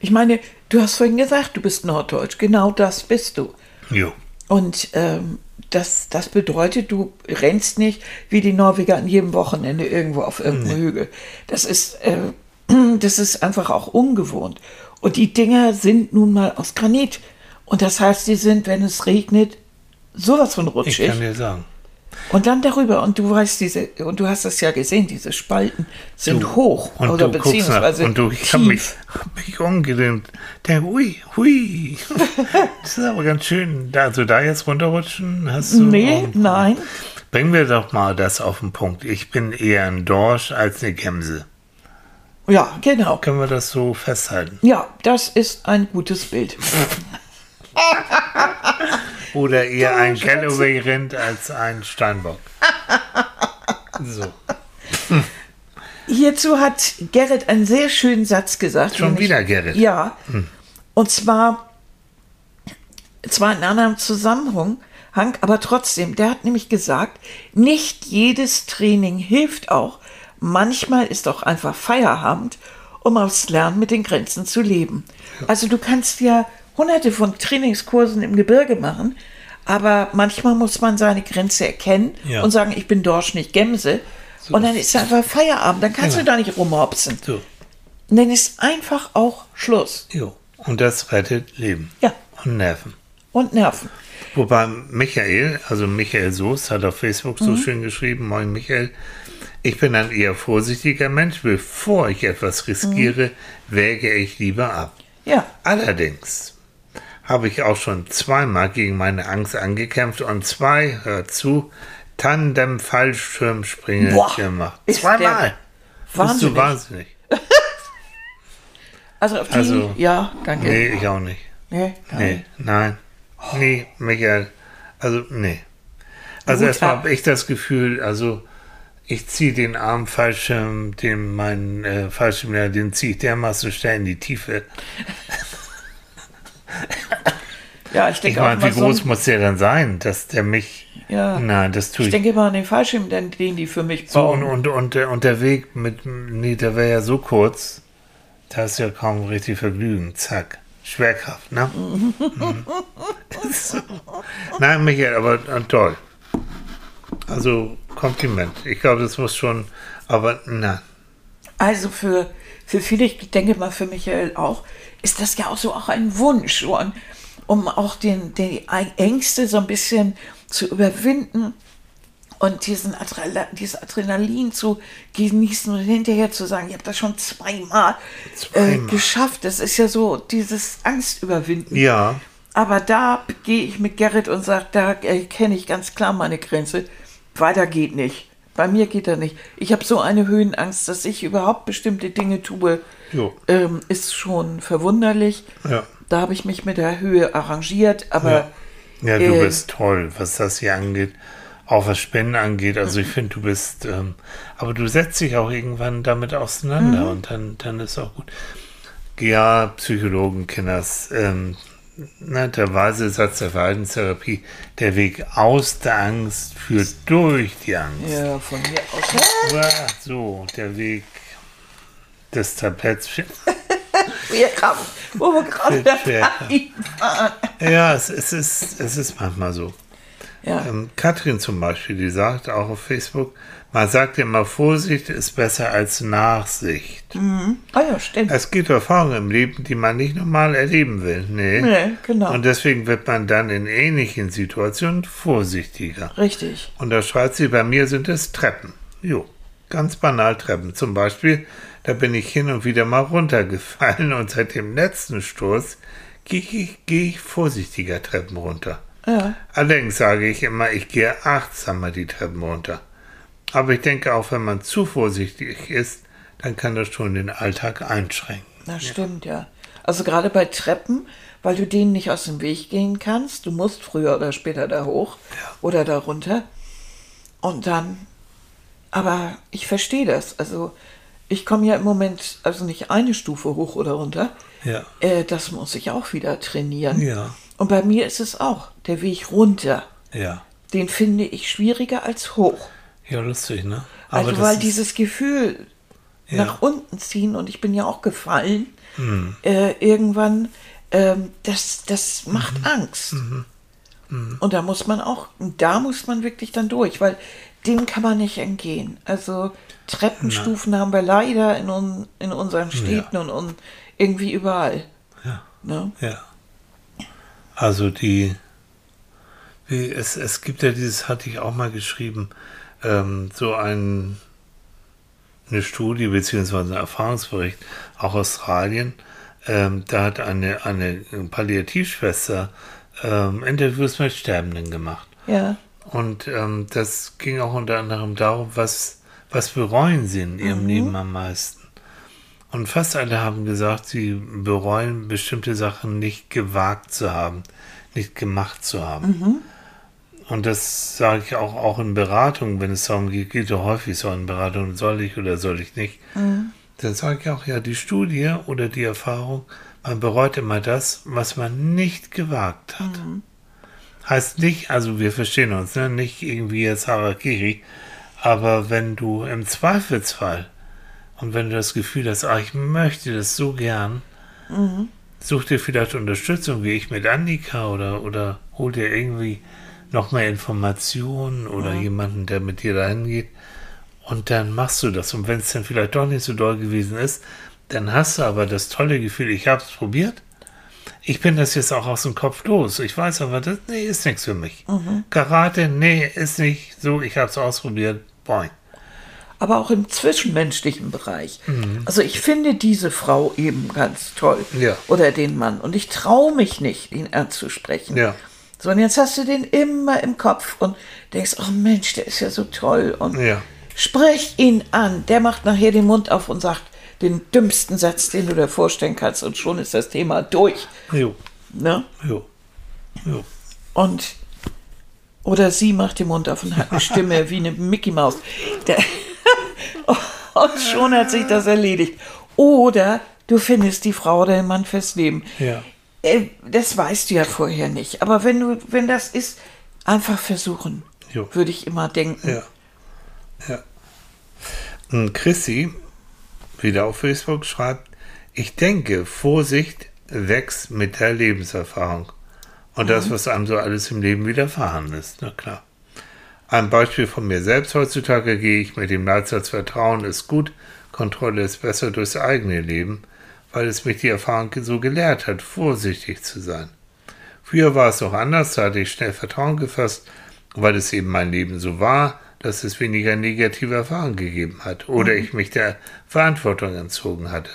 Ich meine, du hast vorhin gesagt, du bist Norddeutsch. Genau das bist du. Jo. Und ähm, das, das bedeutet, du rennst nicht wie die Norweger an jedem Wochenende irgendwo auf irgendeinem nee. Hügel. Das ist, äh, das ist einfach auch ungewohnt. Und die Dinger sind nun mal aus Granit. Und das heißt, die sind, wenn es regnet, sowas von rutschig. Ich kann dir sagen. Und dann darüber, und du weißt, diese, und du hast es ja gesehen, diese Spalten sind du, hoch und oder du beziehungsweise. Nach, und du, ich habe mich, hab mich umgedreht. Der, hui, hui. das ist aber ganz schön. Also da jetzt runterrutschen, hast du. Nee, nein. Bringen wir doch mal das auf den Punkt. Ich bin eher ein Dorsch als eine Gemse. Ja, genau. Können wir das so festhalten? Ja, das ist ein gutes Bild. Oder eher ein Galloway-Rind als ein Steinbock. So. Hierzu hat Gerrit einen sehr schönen Satz gesagt. Schon wieder Gerrit? Ja. Hm. Und zwar, zwar in einem Zusammenhang, aber trotzdem, der hat nämlich gesagt, nicht jedes Training hilft auch. Manchmal ist auch einfach Feierabend, um aufs Lernen mit den Grenzen zu leben. Also du kannst ja hunderte von Trainingskursen im Gebirge machen, aber manchmal muss man seine Grenze erkennen ja. und sagen, ich bin Dorsch, nicht Gemse. So. Und dann ist einfach Feierabend, dann kannst ja. du da nicht rumhopsen. So. Und dann ist einfach auch Schluss. Jo. Und das rettet Leben. Ja. Und Nerven. Und Nerven. Wobei Michael, also Michael Soest, hat auf Facebook mhm. so schön geschrieben, moin Michael, ich bin ein eher vorsichtiger Mensch. Bevor ich etwas riskiere, mhm. wäge ich lieber ab. Ja. Allerdings habe ich auch schon zweimal gegen meine Angst angekämpft und zwei, hör zu, Tandem-Fallschirmspringen gemacht. Zweimal. Bist du wahnsinnig. also auf die, also, ja, danke. Nee, ich auch nicht. Nee, nee nein. Oh. Nee, Michael, also nee. Also erstmal habe ich das Gefühl, also ich ziehe den Arm Fallschirm, den mein äh, Fallschirmlehrer, den ziehe ich dermaßen schnell in die Tiefe. Ja, ich denke ich meine, wie groß so muss der dann sein, dass der mich. Ja. Nein, das tue ich. Ich denke immer an den Fallschirm, den, den die für mich bauen. So, und, und, und, der, und der Weg mit. Nee, der wäre ja so kurz, da ist ja kaum richtig Vergnügen. Zack. Schwerkraft, ne? mhm. so. Nein, Michael, aber äh, toll. Also, Kompliment. Ich glaube, das muss schon. Aber nein. Also für, für viele, ich denke mal für Michael auch, ist das ja auch so auch ein Wunsch. Und um auch den, die Ängste so ein bisschen zu überwinden und diesen Adrenalin, dieses Adrenalin zu genießen und hinterher zu sagen, ich habe das schon zweimal, zweimal. Äh, geschafft. Das ist ja so dieses Angst überwinden. Ja. Aber da gehe ich mit Gerrit und sage, da kenne ich ganz klar meine Grenze. Weiter geht nicht. Bei mir geht er nicht. Ich habe so eine Höhenangst, dass ich überhaupt bestimmte Dinge tue, ähm, ist schon verwunderlich. Ja. Da habe ich mich mit der Höhe arrangiert, aber. Ja, ja du äh, bist toll, was das hier angeht. Auch was Spenden angeht. Also ich finde, du bist, ähm, aber du setzt dich auch irgendwann damit auseinander mhm. und dann, dann ist auch gut. Ja, Psychologen kennen das. Ähm, na, der weise Satz der Verhaltenstherapie, der Weg aus der Angst führt durch die Angst. Ja, von mir aus. Ja, so, der Weg des Tapets. wir haben, wo wir gerade Ja, es, es, ist, es ist manchmal so. Ja. Ähm, Katrin zum Beispiel, die sagt auch auf Facebook, man sagt immer, Vorsicht ist besser als Nachsicht. Ah ja, stimmt. Es gibt Erfahrungen im Leben, die man nicht normal erleben will. Nee. Nee, genau. Und deswegen wird man dann in ähnlichen Situationen vorsichtiger. Richtig. Und da schreibt sie, bei mir sind es Treppen. Jo, ganz banal Treppen. Zum Beispiel, da bin ich hin und wieder mal runtergefallen und seit dem letzten Sturz gehe ich, gehe ich vorsichtiger Treppen runter. Ja. Allerdings sage ich immer, ich gehe achtsamer die Treppen runter. Aber ich denke auch, wenn man zu vorsichtig ist, dann kann das schon den Alltag einschränken. Das stimmt, ja. Also gerade bei Treppen, weil du denen nicht aus dem Weg gehen kannst, du musst früher oder später da hoch oder da runter. Und dann, aber ich verstehe das. Also ich komme ja im Moment also nicht eine Stufe hoch oder runter. Ja. Äh, das muss ich auch wieder trainieren. Ja. Und bei mir ist es auch der Weg runter. Ja. Den finde ich schwieriger als hoch. Ja, lustig, ne? Also das weil dieses Gefühl Ja. nach unten ziehen und ich bin ja auch gefallen Hm. äh, irgendwann, ähm, das, das macht Mhm. Angst. Und da muss man auch, da muss man wirklich dann durch, weil dem kann man nicht entgehen. Also Treppenstufen haben wir leider in, un, in unseren Städten und, und irgendwie überall. Ja. Ne? Ja. Also die, wie, es, es gibt ja dieses, hatte ich auch mal geschrieben, ähm, so ein, eine Studie beziehungsweise ein Erfahrungsbericht, auch Australien, ähm, da hat eine, eine Palliativschwester ähm, Interviews mit Sterbenden gemacht. Ja, Und ähm, das ging auch unter anderem darum, was, was bereuen sie in ihrem Leben am meisten. Und fast alle haben gesagt, sie bereuen bestimmte Sachen nicht gewagt zu haben, nicht gemacht zu haben. Und das sage ich auch, auch in Beratungen, wenn es darum geht, geht ja häufig so in Beratungen, soll ich oder soll ich nicht. Dann sage ich auch, ja, die Studie oder die Erfahrung, man bereut immer das, was man nicht gewagt hat. Heißt nicht, also wir verstehen uns, ne? nicht irgendwie jetzt Harakiri, aber wenn du im Zweifelsfall und wenn du das Gefühl hast, ah, ich möchte das so gern, such dir vielleicht Unterstützung, wie ich mit Annika oder, oder hol dir irgendwie noch mehr Informationen oder jemanden, der mit dir dahin geht und dann machst du das. Und wenn es dann vielleicht doch nicht so doll gewesen ist, dann hast du aber das tolle Gefühl, ich habe es probiert. Ich bin das jetzt auch aus dem Kopf los. Ich weiß aber, das nee, ist nichts für mich. Karate, nee, ist nicht so. Ich habe es ausprobiert. Boing. aber auch im zwischenmenschlichen Bereich. Also ich finde diese Frau eben ganz toll. Ja. Oder den Mann. Und ich traue mich nicht, ihn anzusprechen. Ja. So, und jetzt hast du den immer im Kopf und denkst, oh Mensch, der ist ja so toll. Und Ja. sprech ihn an. Der macht nachher den Mund auf und sagt den dümmsten Satz, den du dir vorstellen kannst. Und schon ist das Thema durch. Jo, Ne? jo, jo. Und oder sie macht den Mund auf und hat eine Stimme wie eine Mickey Maus. Und schon hat sich das erledigt. Oder du findest die Frau oder den Mann fürs Leben. Ja. Äh, Das weißt du ja vorher nicht. Aber wenn du, wenn das ist, einfach versuchen, Jo. würde ich immer denken. Ja. Ja. Und Chrissy, wieder auf Facebook, schreibt, ich denke, Vorsicht wächst mit der Lebenserfahrung. Und das, was einem so alles im Leben widerfahren ist, na klar. Ein Beispiel von mir selbst. Heutzutage gehe ich mit dem Leitsatz Vertrauen ist gut, Kontrolle ist besser durchs eigene Leben, weil es mich die Erfahrung so gelehrt hat, vorsichtig zu sein. Früher war es noch anders, da hatte ich schnell Vertrauen gefasst, weil es eben mein Leben so war, dass es weniger negative Erfahrungen gegeben hat oder ich mich der Verantwortung entzogen hatte.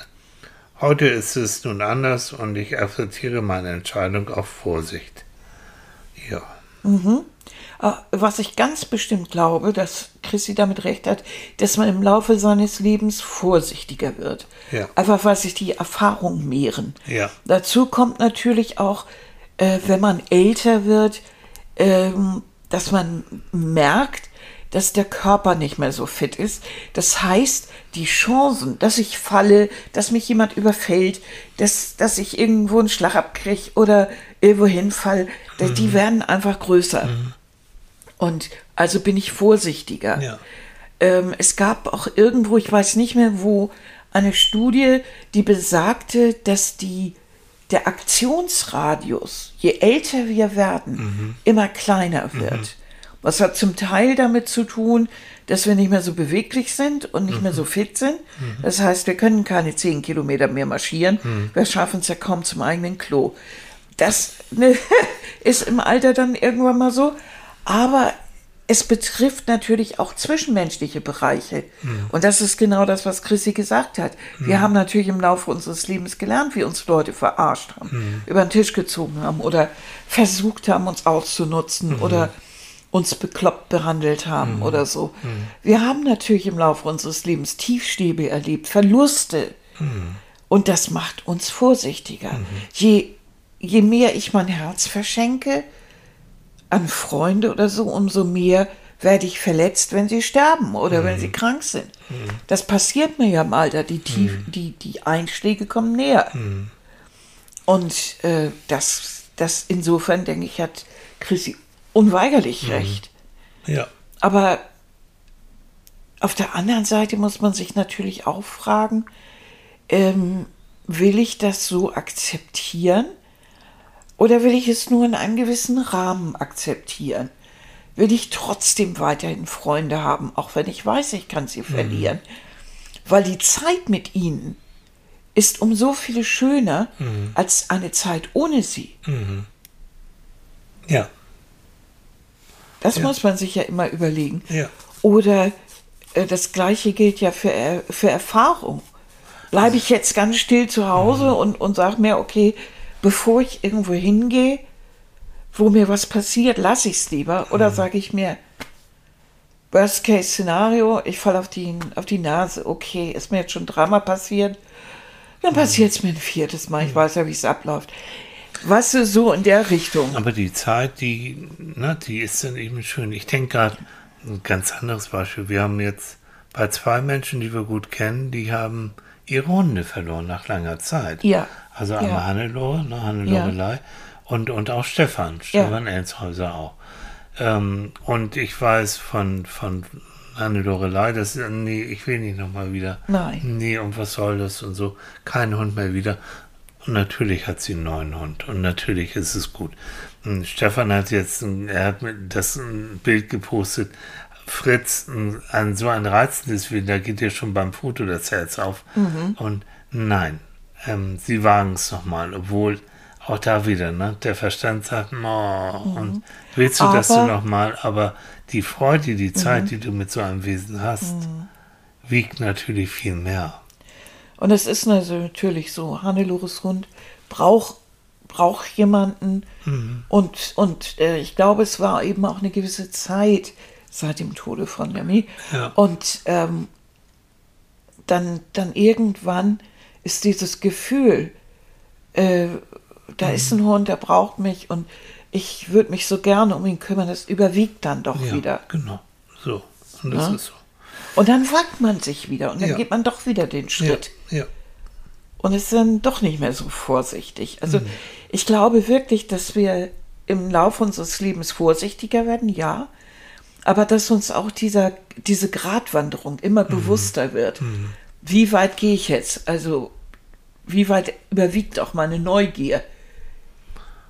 Heute ist es nun anders und ich akzeptiere meine Entscheidung auf Vorsicht. Ja, Ah, Was ich ganz bestimmt glaube, dass Chrissy damit recht hat, dass man im Laufe seines Lebens vorsichtiger wird. Ja. Einfach weil sich die Erfahrungen mehren. Ja. Dazu kommt natürlich auch, äh, wenn man älter wird, ähm, dass man merkt, dass der Körper nicht mehr so fit ist. Das heißt, die Chancen, dass ich falle, dass mich jemand überfällt, dass, dass ich irgendwo einen Schlag abkriege oder irgendwo hinfall, Mhm. die werden einfach größer. Und also bin ich vorsichtiger. Ja. Ähm, es gab auch irgendwo, ich weiß nicht mehr wo, eine Studie, die besagte, dass die, der Aktionsradius, je älter wir werden, immer kleiner wird. Was hat zum Teil damit zu tun, dass wir nicht mehr so beweglich sind und nicht mehr so fit sind. Das heißt, wir können keine zehn Kilometer mehr marschieren. Wir schaffen es ja kaum zum eigenen Klo. Das ne, ist im Alter dann irgendwann mal so. Aber es betrifft natürlich auch zwischenmenschliche Bereiche. Und das ist genau das, was Chrissy gesagt hat. Wir haben natürlich im Laufe unseres Lebens gelernt, wie uns Leute verarscht haben, über den Tisch gezogen haben oder versucht haben, uns auszunutzen oder uns bekloppt behandelt haben oder so. Wir haben natürlich im Laufe unseres Lebens Tiefstäbe erlebt, Verluste. Und das macht uns vorsichtiger. Je, je mehr ich mein Herz verschenke, an Freunde oder so, umso mehr werde ich verletzt, wenn sie sterben oder wenn sie krank sind. Das passiert mir ja im Alter. Die, Tief, die, die Einschläge kommen näher. Und äh, das, das insofern, denke ich, hat Chrissy unweigerlich recht. Ja. Aber auf der anderen Seite muss man sich natürlich auch fragen, ähm, will ich das so akzeptieren oder will ich es nur in einem gewissen Rahmen akzeptieren? Will ich trotzdem weiterhin Freunde haben, auch wenn ich weiß, ich kann sie verlieren? Weil die Zeit mit ihnen ist um so viel schöner als eine Zeit ohne sie. Ja. Das Ja. muss man sich ja immer überlegen. Ja. Oder äh, das Gleiche gilt ja für, für Erfahrung. Bleibe ich jetzt ganz still zu Hause und, und sage mir, okay, bevor ich irgendwo hingehe, wo mir was passiert, lasse ich es lieber. Oder sage ich mir, Worst-Case-Szenario, ich falle auf die, auf die Nase, okay, ist mir jetzt schon dreimal passiert, dann passiert es mir ein viertes Mal, ich weiß ja, wie es abläuft. Weißt du, so in der Richtung. Aber die Zeit, die, ne, die ist dann eben schön. Ich denke gerade, ein ganz anderes Beispiel. Wir haben jetzt bei zwei Menschen, die wir gut kennen, die haben ihre Hunde verloren nach langer Zeit. Ja. Also einmal Ja. Hannelore, ne, Hannelorelei und, und auch Stefan, Stefan Elshäuser auch. Ähm, und ich weiß von, von Hannelorelei, dass, nee, ich will nicht nochmal wieder. Nein. Nee, und was soll das und so. Kein Hund mehr wieder. Und natürlich hat sie einen neuen Hund. Und natürlich ist es gut. Und Stefan hat jetzt, er hat mir das ein Bild gepostet. Fritz, ein, ein, so ein reizendes Bild, da geht dir schon beim Foto das Herz auf. Und nein, ähm, sie wagen es nochmal, obwohl auch da wieder, ne, der Verstand sagt, oh, und willst du das du Aber- nochmal, aber die Freude, die Zeit, die du mit so einem Wesen hast, wiegt natürlich viel mehr. Und es ist natürlich so, Hannelores Hund braucht braucht jemanden und, und äh, ich glaube, es war eben auch eine gewisse Zeit seit dem Tode von Lemmy. Ja. Und ähm, dann, dann irgendwann ist dieses Gefühl, äh, da ist ein Hund, der braucht mich und ich würde mich so gerne um ihn kümmern, das überwiegt dann doch Ja, wieder. genau. So. Und das Ja. ist so. Und dann wagt man sich wieder und dann Ja. geht man doch wieder den Ja, Schritt. ja. und ist dann doch nicht mehr so vorsichtig. Also Mhm. ich glaube wirklich, dass wir im Laufe unseres Lebens vorsichtiger werden, ja, aber dass uns auch dieser, diese Gratwanderung immer Mhm. bewusster wird. Wie weit gehe ich jetzt? Also wie weit überwiegt auch meine Neugier?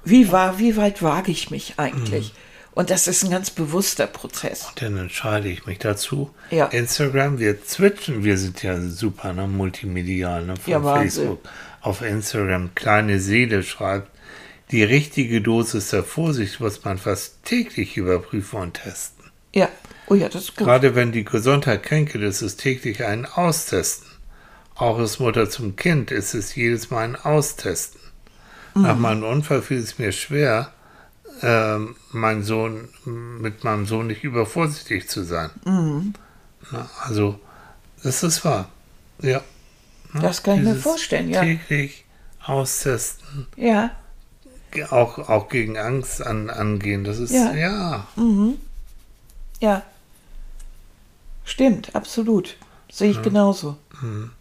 Wie, war, wie weit wage ich mich eigentlich? Mhm. Und das ist ein ganz bewusster Prozess. Dann entscheide ich mich dazu. Ja. Instagram, wir switchen, wir sind ja super, ne, multimedial, ne, von Ja, Wahnsinn. Facebook auf Instagram. Kleine Seele schreibt, die richtige Dosis der Vorsicht muss man fast täglich überprüfen und testen. Ja, oh ja, das ist gut. Gerade wenn die Gesundheit kränkt, ist es täglich ein Austesten. Auch als Mutter zum Kind ist es jedes Mal ein Austesten. Nach meinem Unfall fiel es mir schwer, ähm, mein Sohn, mit meinem Sohn nicht übervorsichtig zu sein. Na, also, das ist wahr. Ja. Das kann ich mir vorstellen, ja. Täglich austesten, Ja, auch, auch gegen Angst an, angehen, das ist, Ja. ja, Ja. Stimmt, absolut. Sehe ich genauso. Mhm.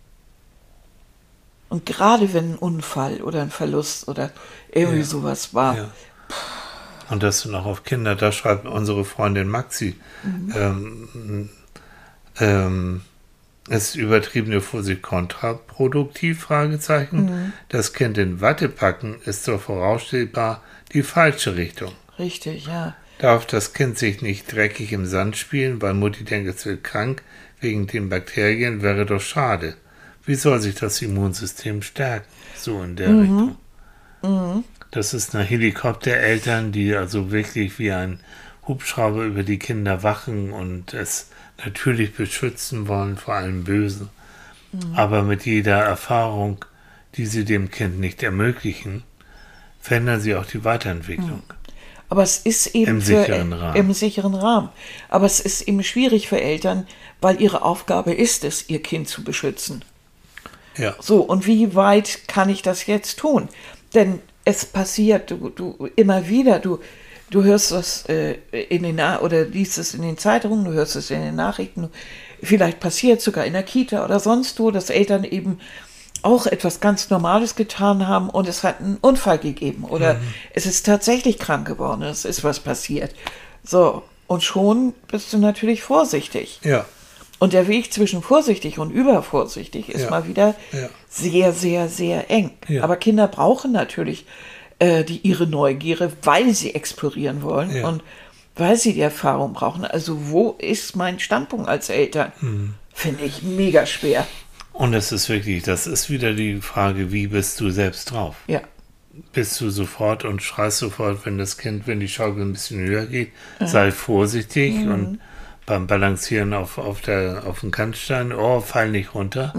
Und gerade wenn ein Unfall oder ein Verlust oder irgendwie Ja. sowas war. Ja. Und das noch auf Kinder, da schreibt unsere Freundin Maxi, ähm, ähm, ist übertriebene Vorsicht kontraproduktiv? Fragezeichen. Das Kind in Watte packen ist doch voraussehbar die falsche Richtung. Richtig, ja. Darf das Kind sich nicht dreckig im Sand spielen, weil Mutti denkt, es wird krank wegen den Bakterien, wäre doch schade. Wie soll sich das Immunsystem stärken? So in der Richtung. Das ist eine Helikoptereltern, die also wirklich wie ein Hubschrauber über die Kinder wachen und es natürlich beschützen wollen vor allem Bösen. Aber mit jeder Erfahrung, die sie dem Kind nicht ermöglichen, verändern sie auch die Weiterentwicklung. Aber es ist eben Im für, sicheren Rahmen. im sicheren Rahmen. Aber es ist eben schwierig für Eltern, weil ihre Aufgabe ist es, ihr Kind zu beschützen. Ja. So, und wie weit kann ich das jetzt tun? Denn es passiert du, du, immer wieder, du, du hörst das äh, in den Na oder liest es in den Zeitungen, du hörst es in den Nachrichten, vielleicht passiert sogar in der Kita oder sonst wo, dass Eltern eben auch etwas ganz Normales getan haben und es hat einen Unfall gegeben oder es ist tatsächlich krank geworden, es ist was passiert. So, und schon bist du natürlich vorsichtig. Ja. Und der Weg zwischen vorsichtig und übervorsichtig ist Ja. mal wieder Ja. sehr, sehr, sehr eng. Ja. Aber Kinder brauchen natürlich äh, die, ihre Neugierde, weil sie explorieren wollen Ja. und weil sie die Erfahrung brauchen. Also wo ist mein Standpunkt als Eltern? Hm. Finde ich mega schwer. Und es ist wirklich, das ist wieder die Frage, wie bist du selbst drauf? Ja. Bist du sofort und schreist sofort, wenn das Kind, wenn die Schaukel ein bisschen höher geht, sei vorsichtig und beim Balancieren auf, auf, der, auf dem Kannstein, oh, fall nicht runter.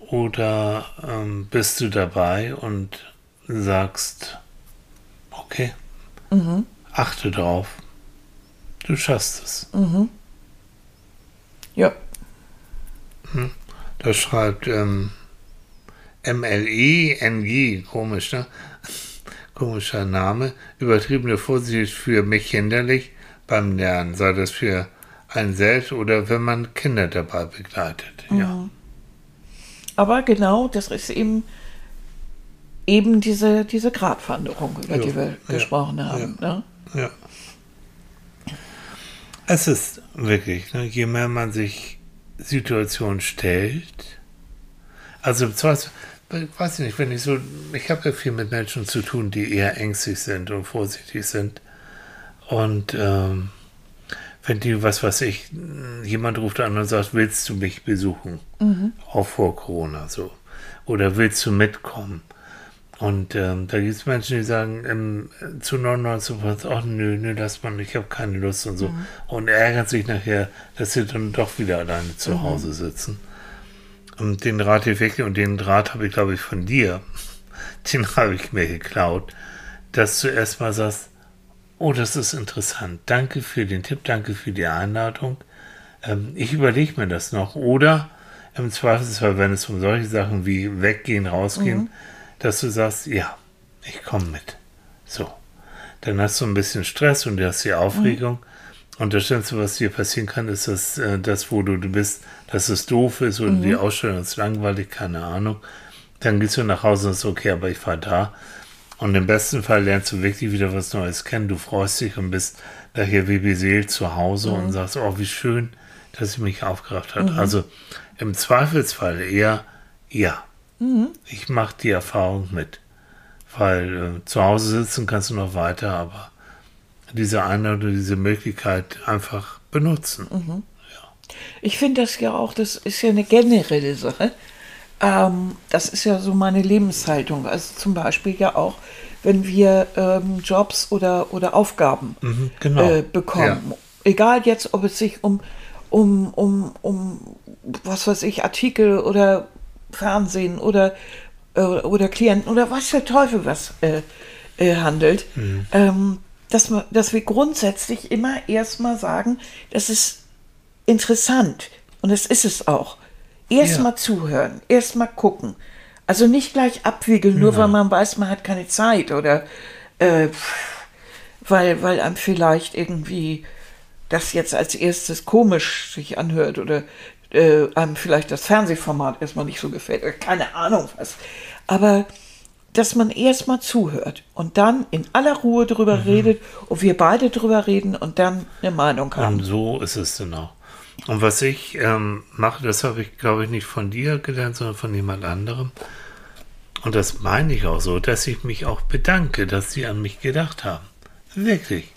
Oder ähm, bist du dabei und sagst, okay, achte drauf, du schaffst es. Ja. Da schreibt ähm, MLE-NG, komisch, ne? Komischer Name. Übertriebene Vorsicht für mich hinderlich beim Lernen, sei das für einen selbst oder wenn man Kinder dabei begleitet. Ja. Aber genau, das ist eben eben diese, diese Gratwanderung, über Ja, die wir ja, gesprochen haben. Ne? ja. Es ist wirklich, ne, je mehr man sich Situationen stellt, also Zweifel, weiß ich nicht, wenn ich so, ich habe ja viel mit Menschen zu tun, die eher ängstlich sind und vorsichtig sind. Und ähm, wenn die, was weiß ich, jemand ruft an und sagt, willst du mich besuchen? Auch vor Corona so. Oder willst du mitkommen? Und ähm, da gibt es Menschen, die sagen ähm, zu 99 Prozent, ach nö, nö, lass mal, ich habe keine Lust und so. Und ärgern sich nachher, dass sie dann doch wieder alleine zu Hause sitzen. Und den Rat ich wirklich, und den Rat habe ich, glaube ich, von dir, den habe ich mir geklaut, dass du erstmal sagst, oh, das ist interessant, danke für den Tipp, danke für die Einladung. Ähm, ich überlege mir das noch. Oder im Zweifelsfall, wenn es um solche Sachen wie weggehen, rausgehen, dass du sagst, ja, ich komme mit. So. Dann hast du ein bisschen Stress und du hast die Aufregung. Und das Schlimmste, was dir passieren kann, ist, dass äh, das, wo du, du bist, dass es doof ist oder die Ausstellung ist langweilig, keine Ahnung. Dann gehst du nach Hause und sagst, okay, aber ich war da. Und im besten Fall lernst du wirklich wieder was Neues kennen. Du freust dich und bist nachher wie beseelt zu Hause und sagst, oh, wie schön, dass sie mich aufgerafft hat. Also im Zweifelsfall eher, ja, ich mache die Erfahrung mit. Weil äh, zu Hause sitzen kannst du noch weiter, aber diese eine oder diese Möglichkeit einfach benutzen. Ich finde das ja auch, das ist ja eine generelle Sache. Ähm, das ist ja so meine Lebenshaltung. Also zum Beispiel ja auch, wenn wir ähm, Jobs oder, oder Aufgaben Mhm, genau. äh, bekommen. Egal jetzt, ob es sich um, um, um, um, was weiß ich, Artikel oder Fernsehen oder, äh, oder Klienten oder was für Teufel was äh, äh, handelt, ähm, dass, man, dass wir grundsätzlich immer erstmal sagen, das ist interessant und das ist es auch. Erstmal Ja. zuhören, erstmal gucken. Also nicht gleich abwiegeln, nur weil man weiß, man hat keine Zeit oder äh, weil, weil einem vielleicht irgendwie das jetzt als erstes komisch sich anhört oder äh, einem vielleicht das Fernsehformat erstmal nicht so gefällt oder keine Ahnung was. Aber dass man erstmal zuhört und dann in aller Ruhe drüber redet und wir beide drüber reden und dann eine Meinung haben. Und so ist es auch. Und was ich ähm, mache, das habe ich, glaube ich, nicht von dir gelernt, sondern von jemand anderem. Und das meine ich auch so, dass ich mich auch bedanke, dass sie an mich gedacht haben. Wirklich.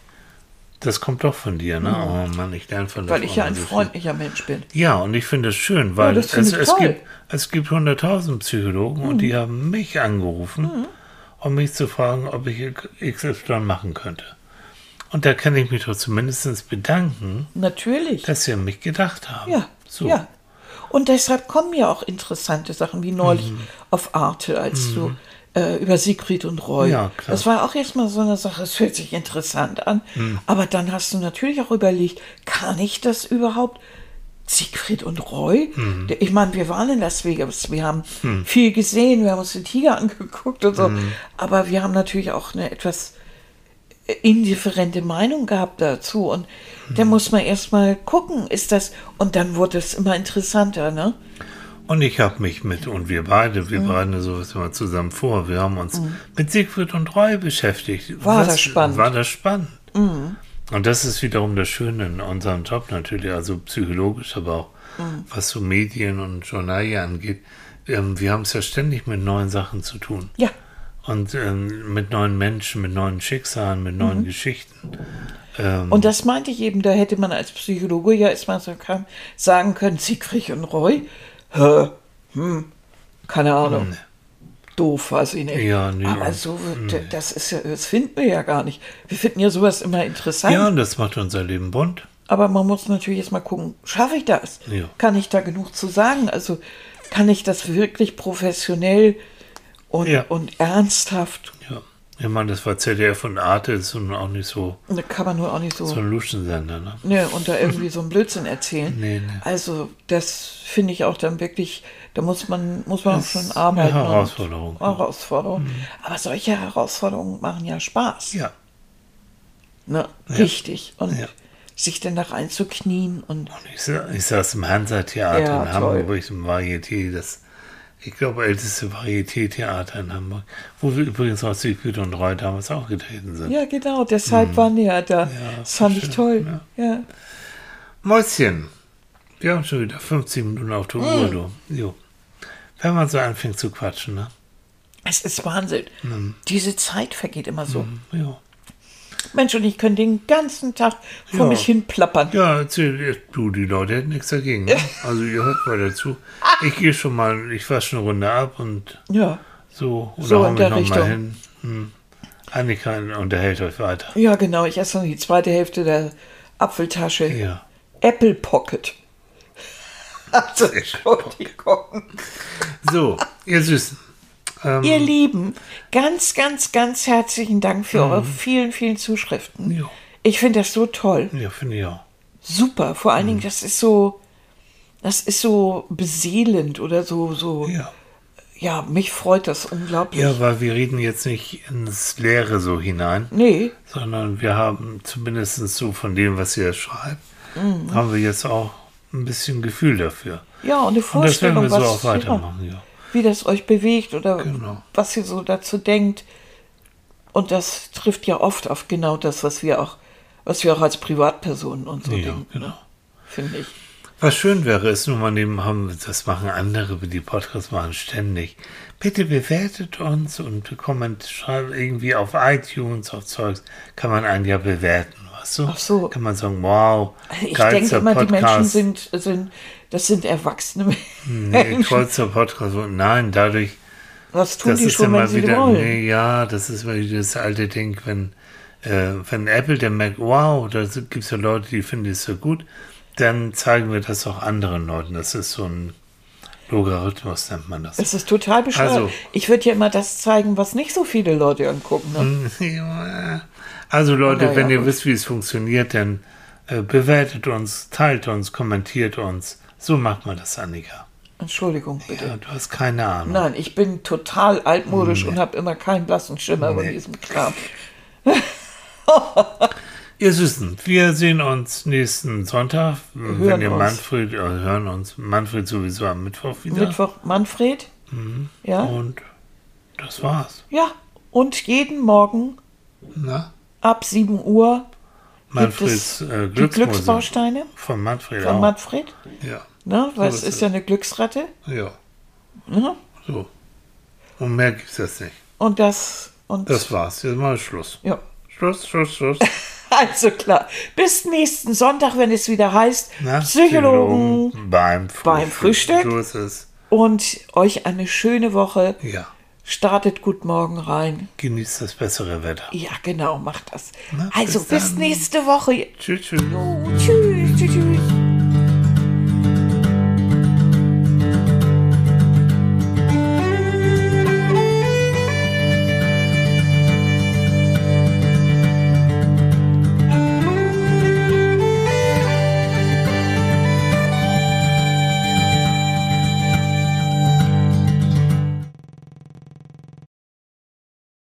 Das kommt doch von dir, ne? Oh Mann, ich lerne von der Weil ich ja ein so freundlicher Mensch bin. Ja, und ich finde es schön, weil das finde es, es. Mhm. gibt, es gibt 100.000 Psychologen und die haben mich angerufen, um mich zu fragen, ob ich XY machen könnte. Und da kann ich mich doch zumindest bedanken, Natürlich. dass sie an mich gedacht haben. Ja, so. ja. Und deshalb kommen ja auch interessante Sachen, wie neulich Mhm. auf Arte, als du äh, über Siegfried und Roy. Ja, klar. Das war auch erstmal so eine Sache, es hört sich interessant an. Mhm. Aber dann hast du natürlich auch überlegt, kann ich das überhaupt? Siegfried und Roy? Mhm. Ich meine, wir waren in Las Vegas, wir haben viel gesehen, wir haben uns den Tiger angeguckt und so. Mhm. Aber wir haben natürlich auch eine etwas indifferente Meinung gehabt dazu. Und da muss man erstmal gucken, ist das, und dann wurde es immer interessanter, ne? Und ich habe mich mit, und wir beide, Mhm. wir bereiten sowas immer zusammen vor, wir haben uns mit Siegfried und Roy beschäftigt. War das spannend. War das spannend. Mhm. Und das ist wiederum das Schöne in unserem Job natürlich, also psychologisch, aber auch Mhm. was so Medien und Journalie angeht. Ähm, wir haben es ja ständig mit neuen Sachen zu tun. Ja, Und ähm, mit neuen Menschen, mit neuen Schicksalen, mit neuen Geschichten. Ähm, und das meinte ich eben, da hätte man als Psychologe ja erstmal so kam, sagen können, Siegfried und Roy, hä, hm, keine Ahnung. Doof, weiß ich nicht. Ja, nee, Aber so, wird- das ist ja, das finden wir ja gar nicht. Wir finden ja sowas immer interessant. ja, und das macht unser Leben bunt. Aber man muss natürlich jetzt mal gucken, schaffe ich das? Ja. Kann ich da genug zu sagen? Also kann ich das wirklich professionell und, Ja. und ernsthaft? Ja. Ich meine, das war ZDF und Arte, ist nun auch nicht so, Da kann man nur auch nicht so, so ein Luschensender, ne? ne, und da irgendwie so einen Blödsinn erzählen. Nee, nee. Also das finde ich auch dann wirklich, da muss man, muss man auch Das schon ist arbeiten. eine und- Herausforderung. Herausforderung. Aber solche Herausforderungen machen ja Spaß. Ja. Ne? Richtig. Und Ja. sich dann da reinzuknien und Ich, sa- ich saß im Hansa-Theater Ja, in toll. Hamburg, im Varieté, das, ich glaube, älteste Varieté-Theater in Hamburg, wo wir übrigens auch Siegfried und Roy damals auch getreten sind. Ja, genau, deshalb waren die ja da. das fand ich schön, toll. Ja. Mäuschen, wir haben schon wieder 15 Minuten auf der Uhr, du. Jo. Wenn man so anfängt zu quatschen, ne? Es ist Wahnsinn. Diese Zeit vergeht immer so. Ja. Mensch, und ich könnte den ganzen Tag vor Ja. mich hin plappern. Ja, erzähl du, die Leute hätten nichts dagegen. Ne? Also ihr hört mal dazu. Ich gehe schon mal, ich wasche eine Runde ab und Ja, so. Oder So in der Richtung. hin. Hm. Annika unterhält euch weiter. ja, genau. Ich esse noch die zweite Hälfte der Apfeltasche. Ja. Apple Pocket. Also, Entschuldigung. So, ihr Süßen. Ähm, Ihr Lieben, ganz, ganz, ganz herzlichen Dank für eure vielen, vielen Zuschriften. Ja. Ich finde das so toll. ja, finde ich auch. Super. Vor allen Dingen, das ist so, das ist so beseelend oder so, so. Ja. Ja, mich freut das unglaublich. ja, weil wir reden jetzt nicht ins Leere so hinein, Nee, sondern wir haben zumindest so von dem, was ihr schreibt, Mhm. haben wir jetzt auch ein bisschen Gefühl dafür. ja, und eine Und das werden Vorstellung, wir so auch was, ja, weitermachen, ja. Wie das euch bewegt oder Genau. was ihr so dazu denkt. Und das trifft ja oft auf genau das, was wir auch, was wir auch als Privatpersonen und so Ja, denken, genau. ne? finde ich. Was schön wäre, ist nur mal neben haben, das machen andere, die Podcasts machen ständig. Bitte bewertet uns und komment, schreibt irgendwie auf iTunes, auf Zeugs, kann man einen ja bewerten, weißt du? Ach so. Kann man sagen, wow, Ich denke immer, die Menschen Podcast. sind, sind, das sind erwachsene Nee, Menschen. tollster Podcast. Und Nein, dadurch, Was tun das die ist schon, wenn immer sie wieder, wollen? nee, ja, das ist wieder das alte Ding, wenn, äh, wenn Apple dann merkt, wow, da gibt es ja Leute, die finden es so gut, dann zeigen wir das auch anderen Leuten. Das ist so ein Logarithmus, nennt man das. Es ist total bescheuert. Also- ich würde ja immer das zeigen, was nicht so viele Leute angucken. Ne? Ja. Also Leute, ja, wenn ihr gut. wisst, wie es funktioniert, dann äh, bewertet uns, teilt uns, kommentiert uns. So macht man das, Annika. Entschuldigung, bitte. Ja, du hast keine Ahnung. Nein, ich bin total altmodisch und habe immer keinen blassen Schimmer von diesem Kram. Ihr Süßen, wir sehen uns nächsten Sonntag, wenn hören ihr uns. Manfred, äh, hören uns, Manfred sowieso am Mittwoch wieder. Mittwoch Manfred. Mhm. Ja. Und das war's. Ja. Und jeden Morgen Na? ab 7 Uhr gibt Manfreds es äh. Glücksbausteine Von Manfred von auch. Manfred. ja. Ne? Weil So es ist es. ja eine Glücksratte. ja, Ne? so. Und mehr gibt's jetzt nicht. Und das und Das war's. Jetzt mal Schluss. ja. Schluss, Schluss, Schluss. Also klar. Bis nächsten Sonntag, wenn es wieder heißt Na, Psychologen beim Frühstück. beim Frühstück. So ist es. und euch eine schöne Woche. Ja. Startet gut morgen rein. Genießt das bessere Wetter. Ja, genau, macht das. Na, also bis bis nächste Woche. Tschüss, tschüss. Tschüss.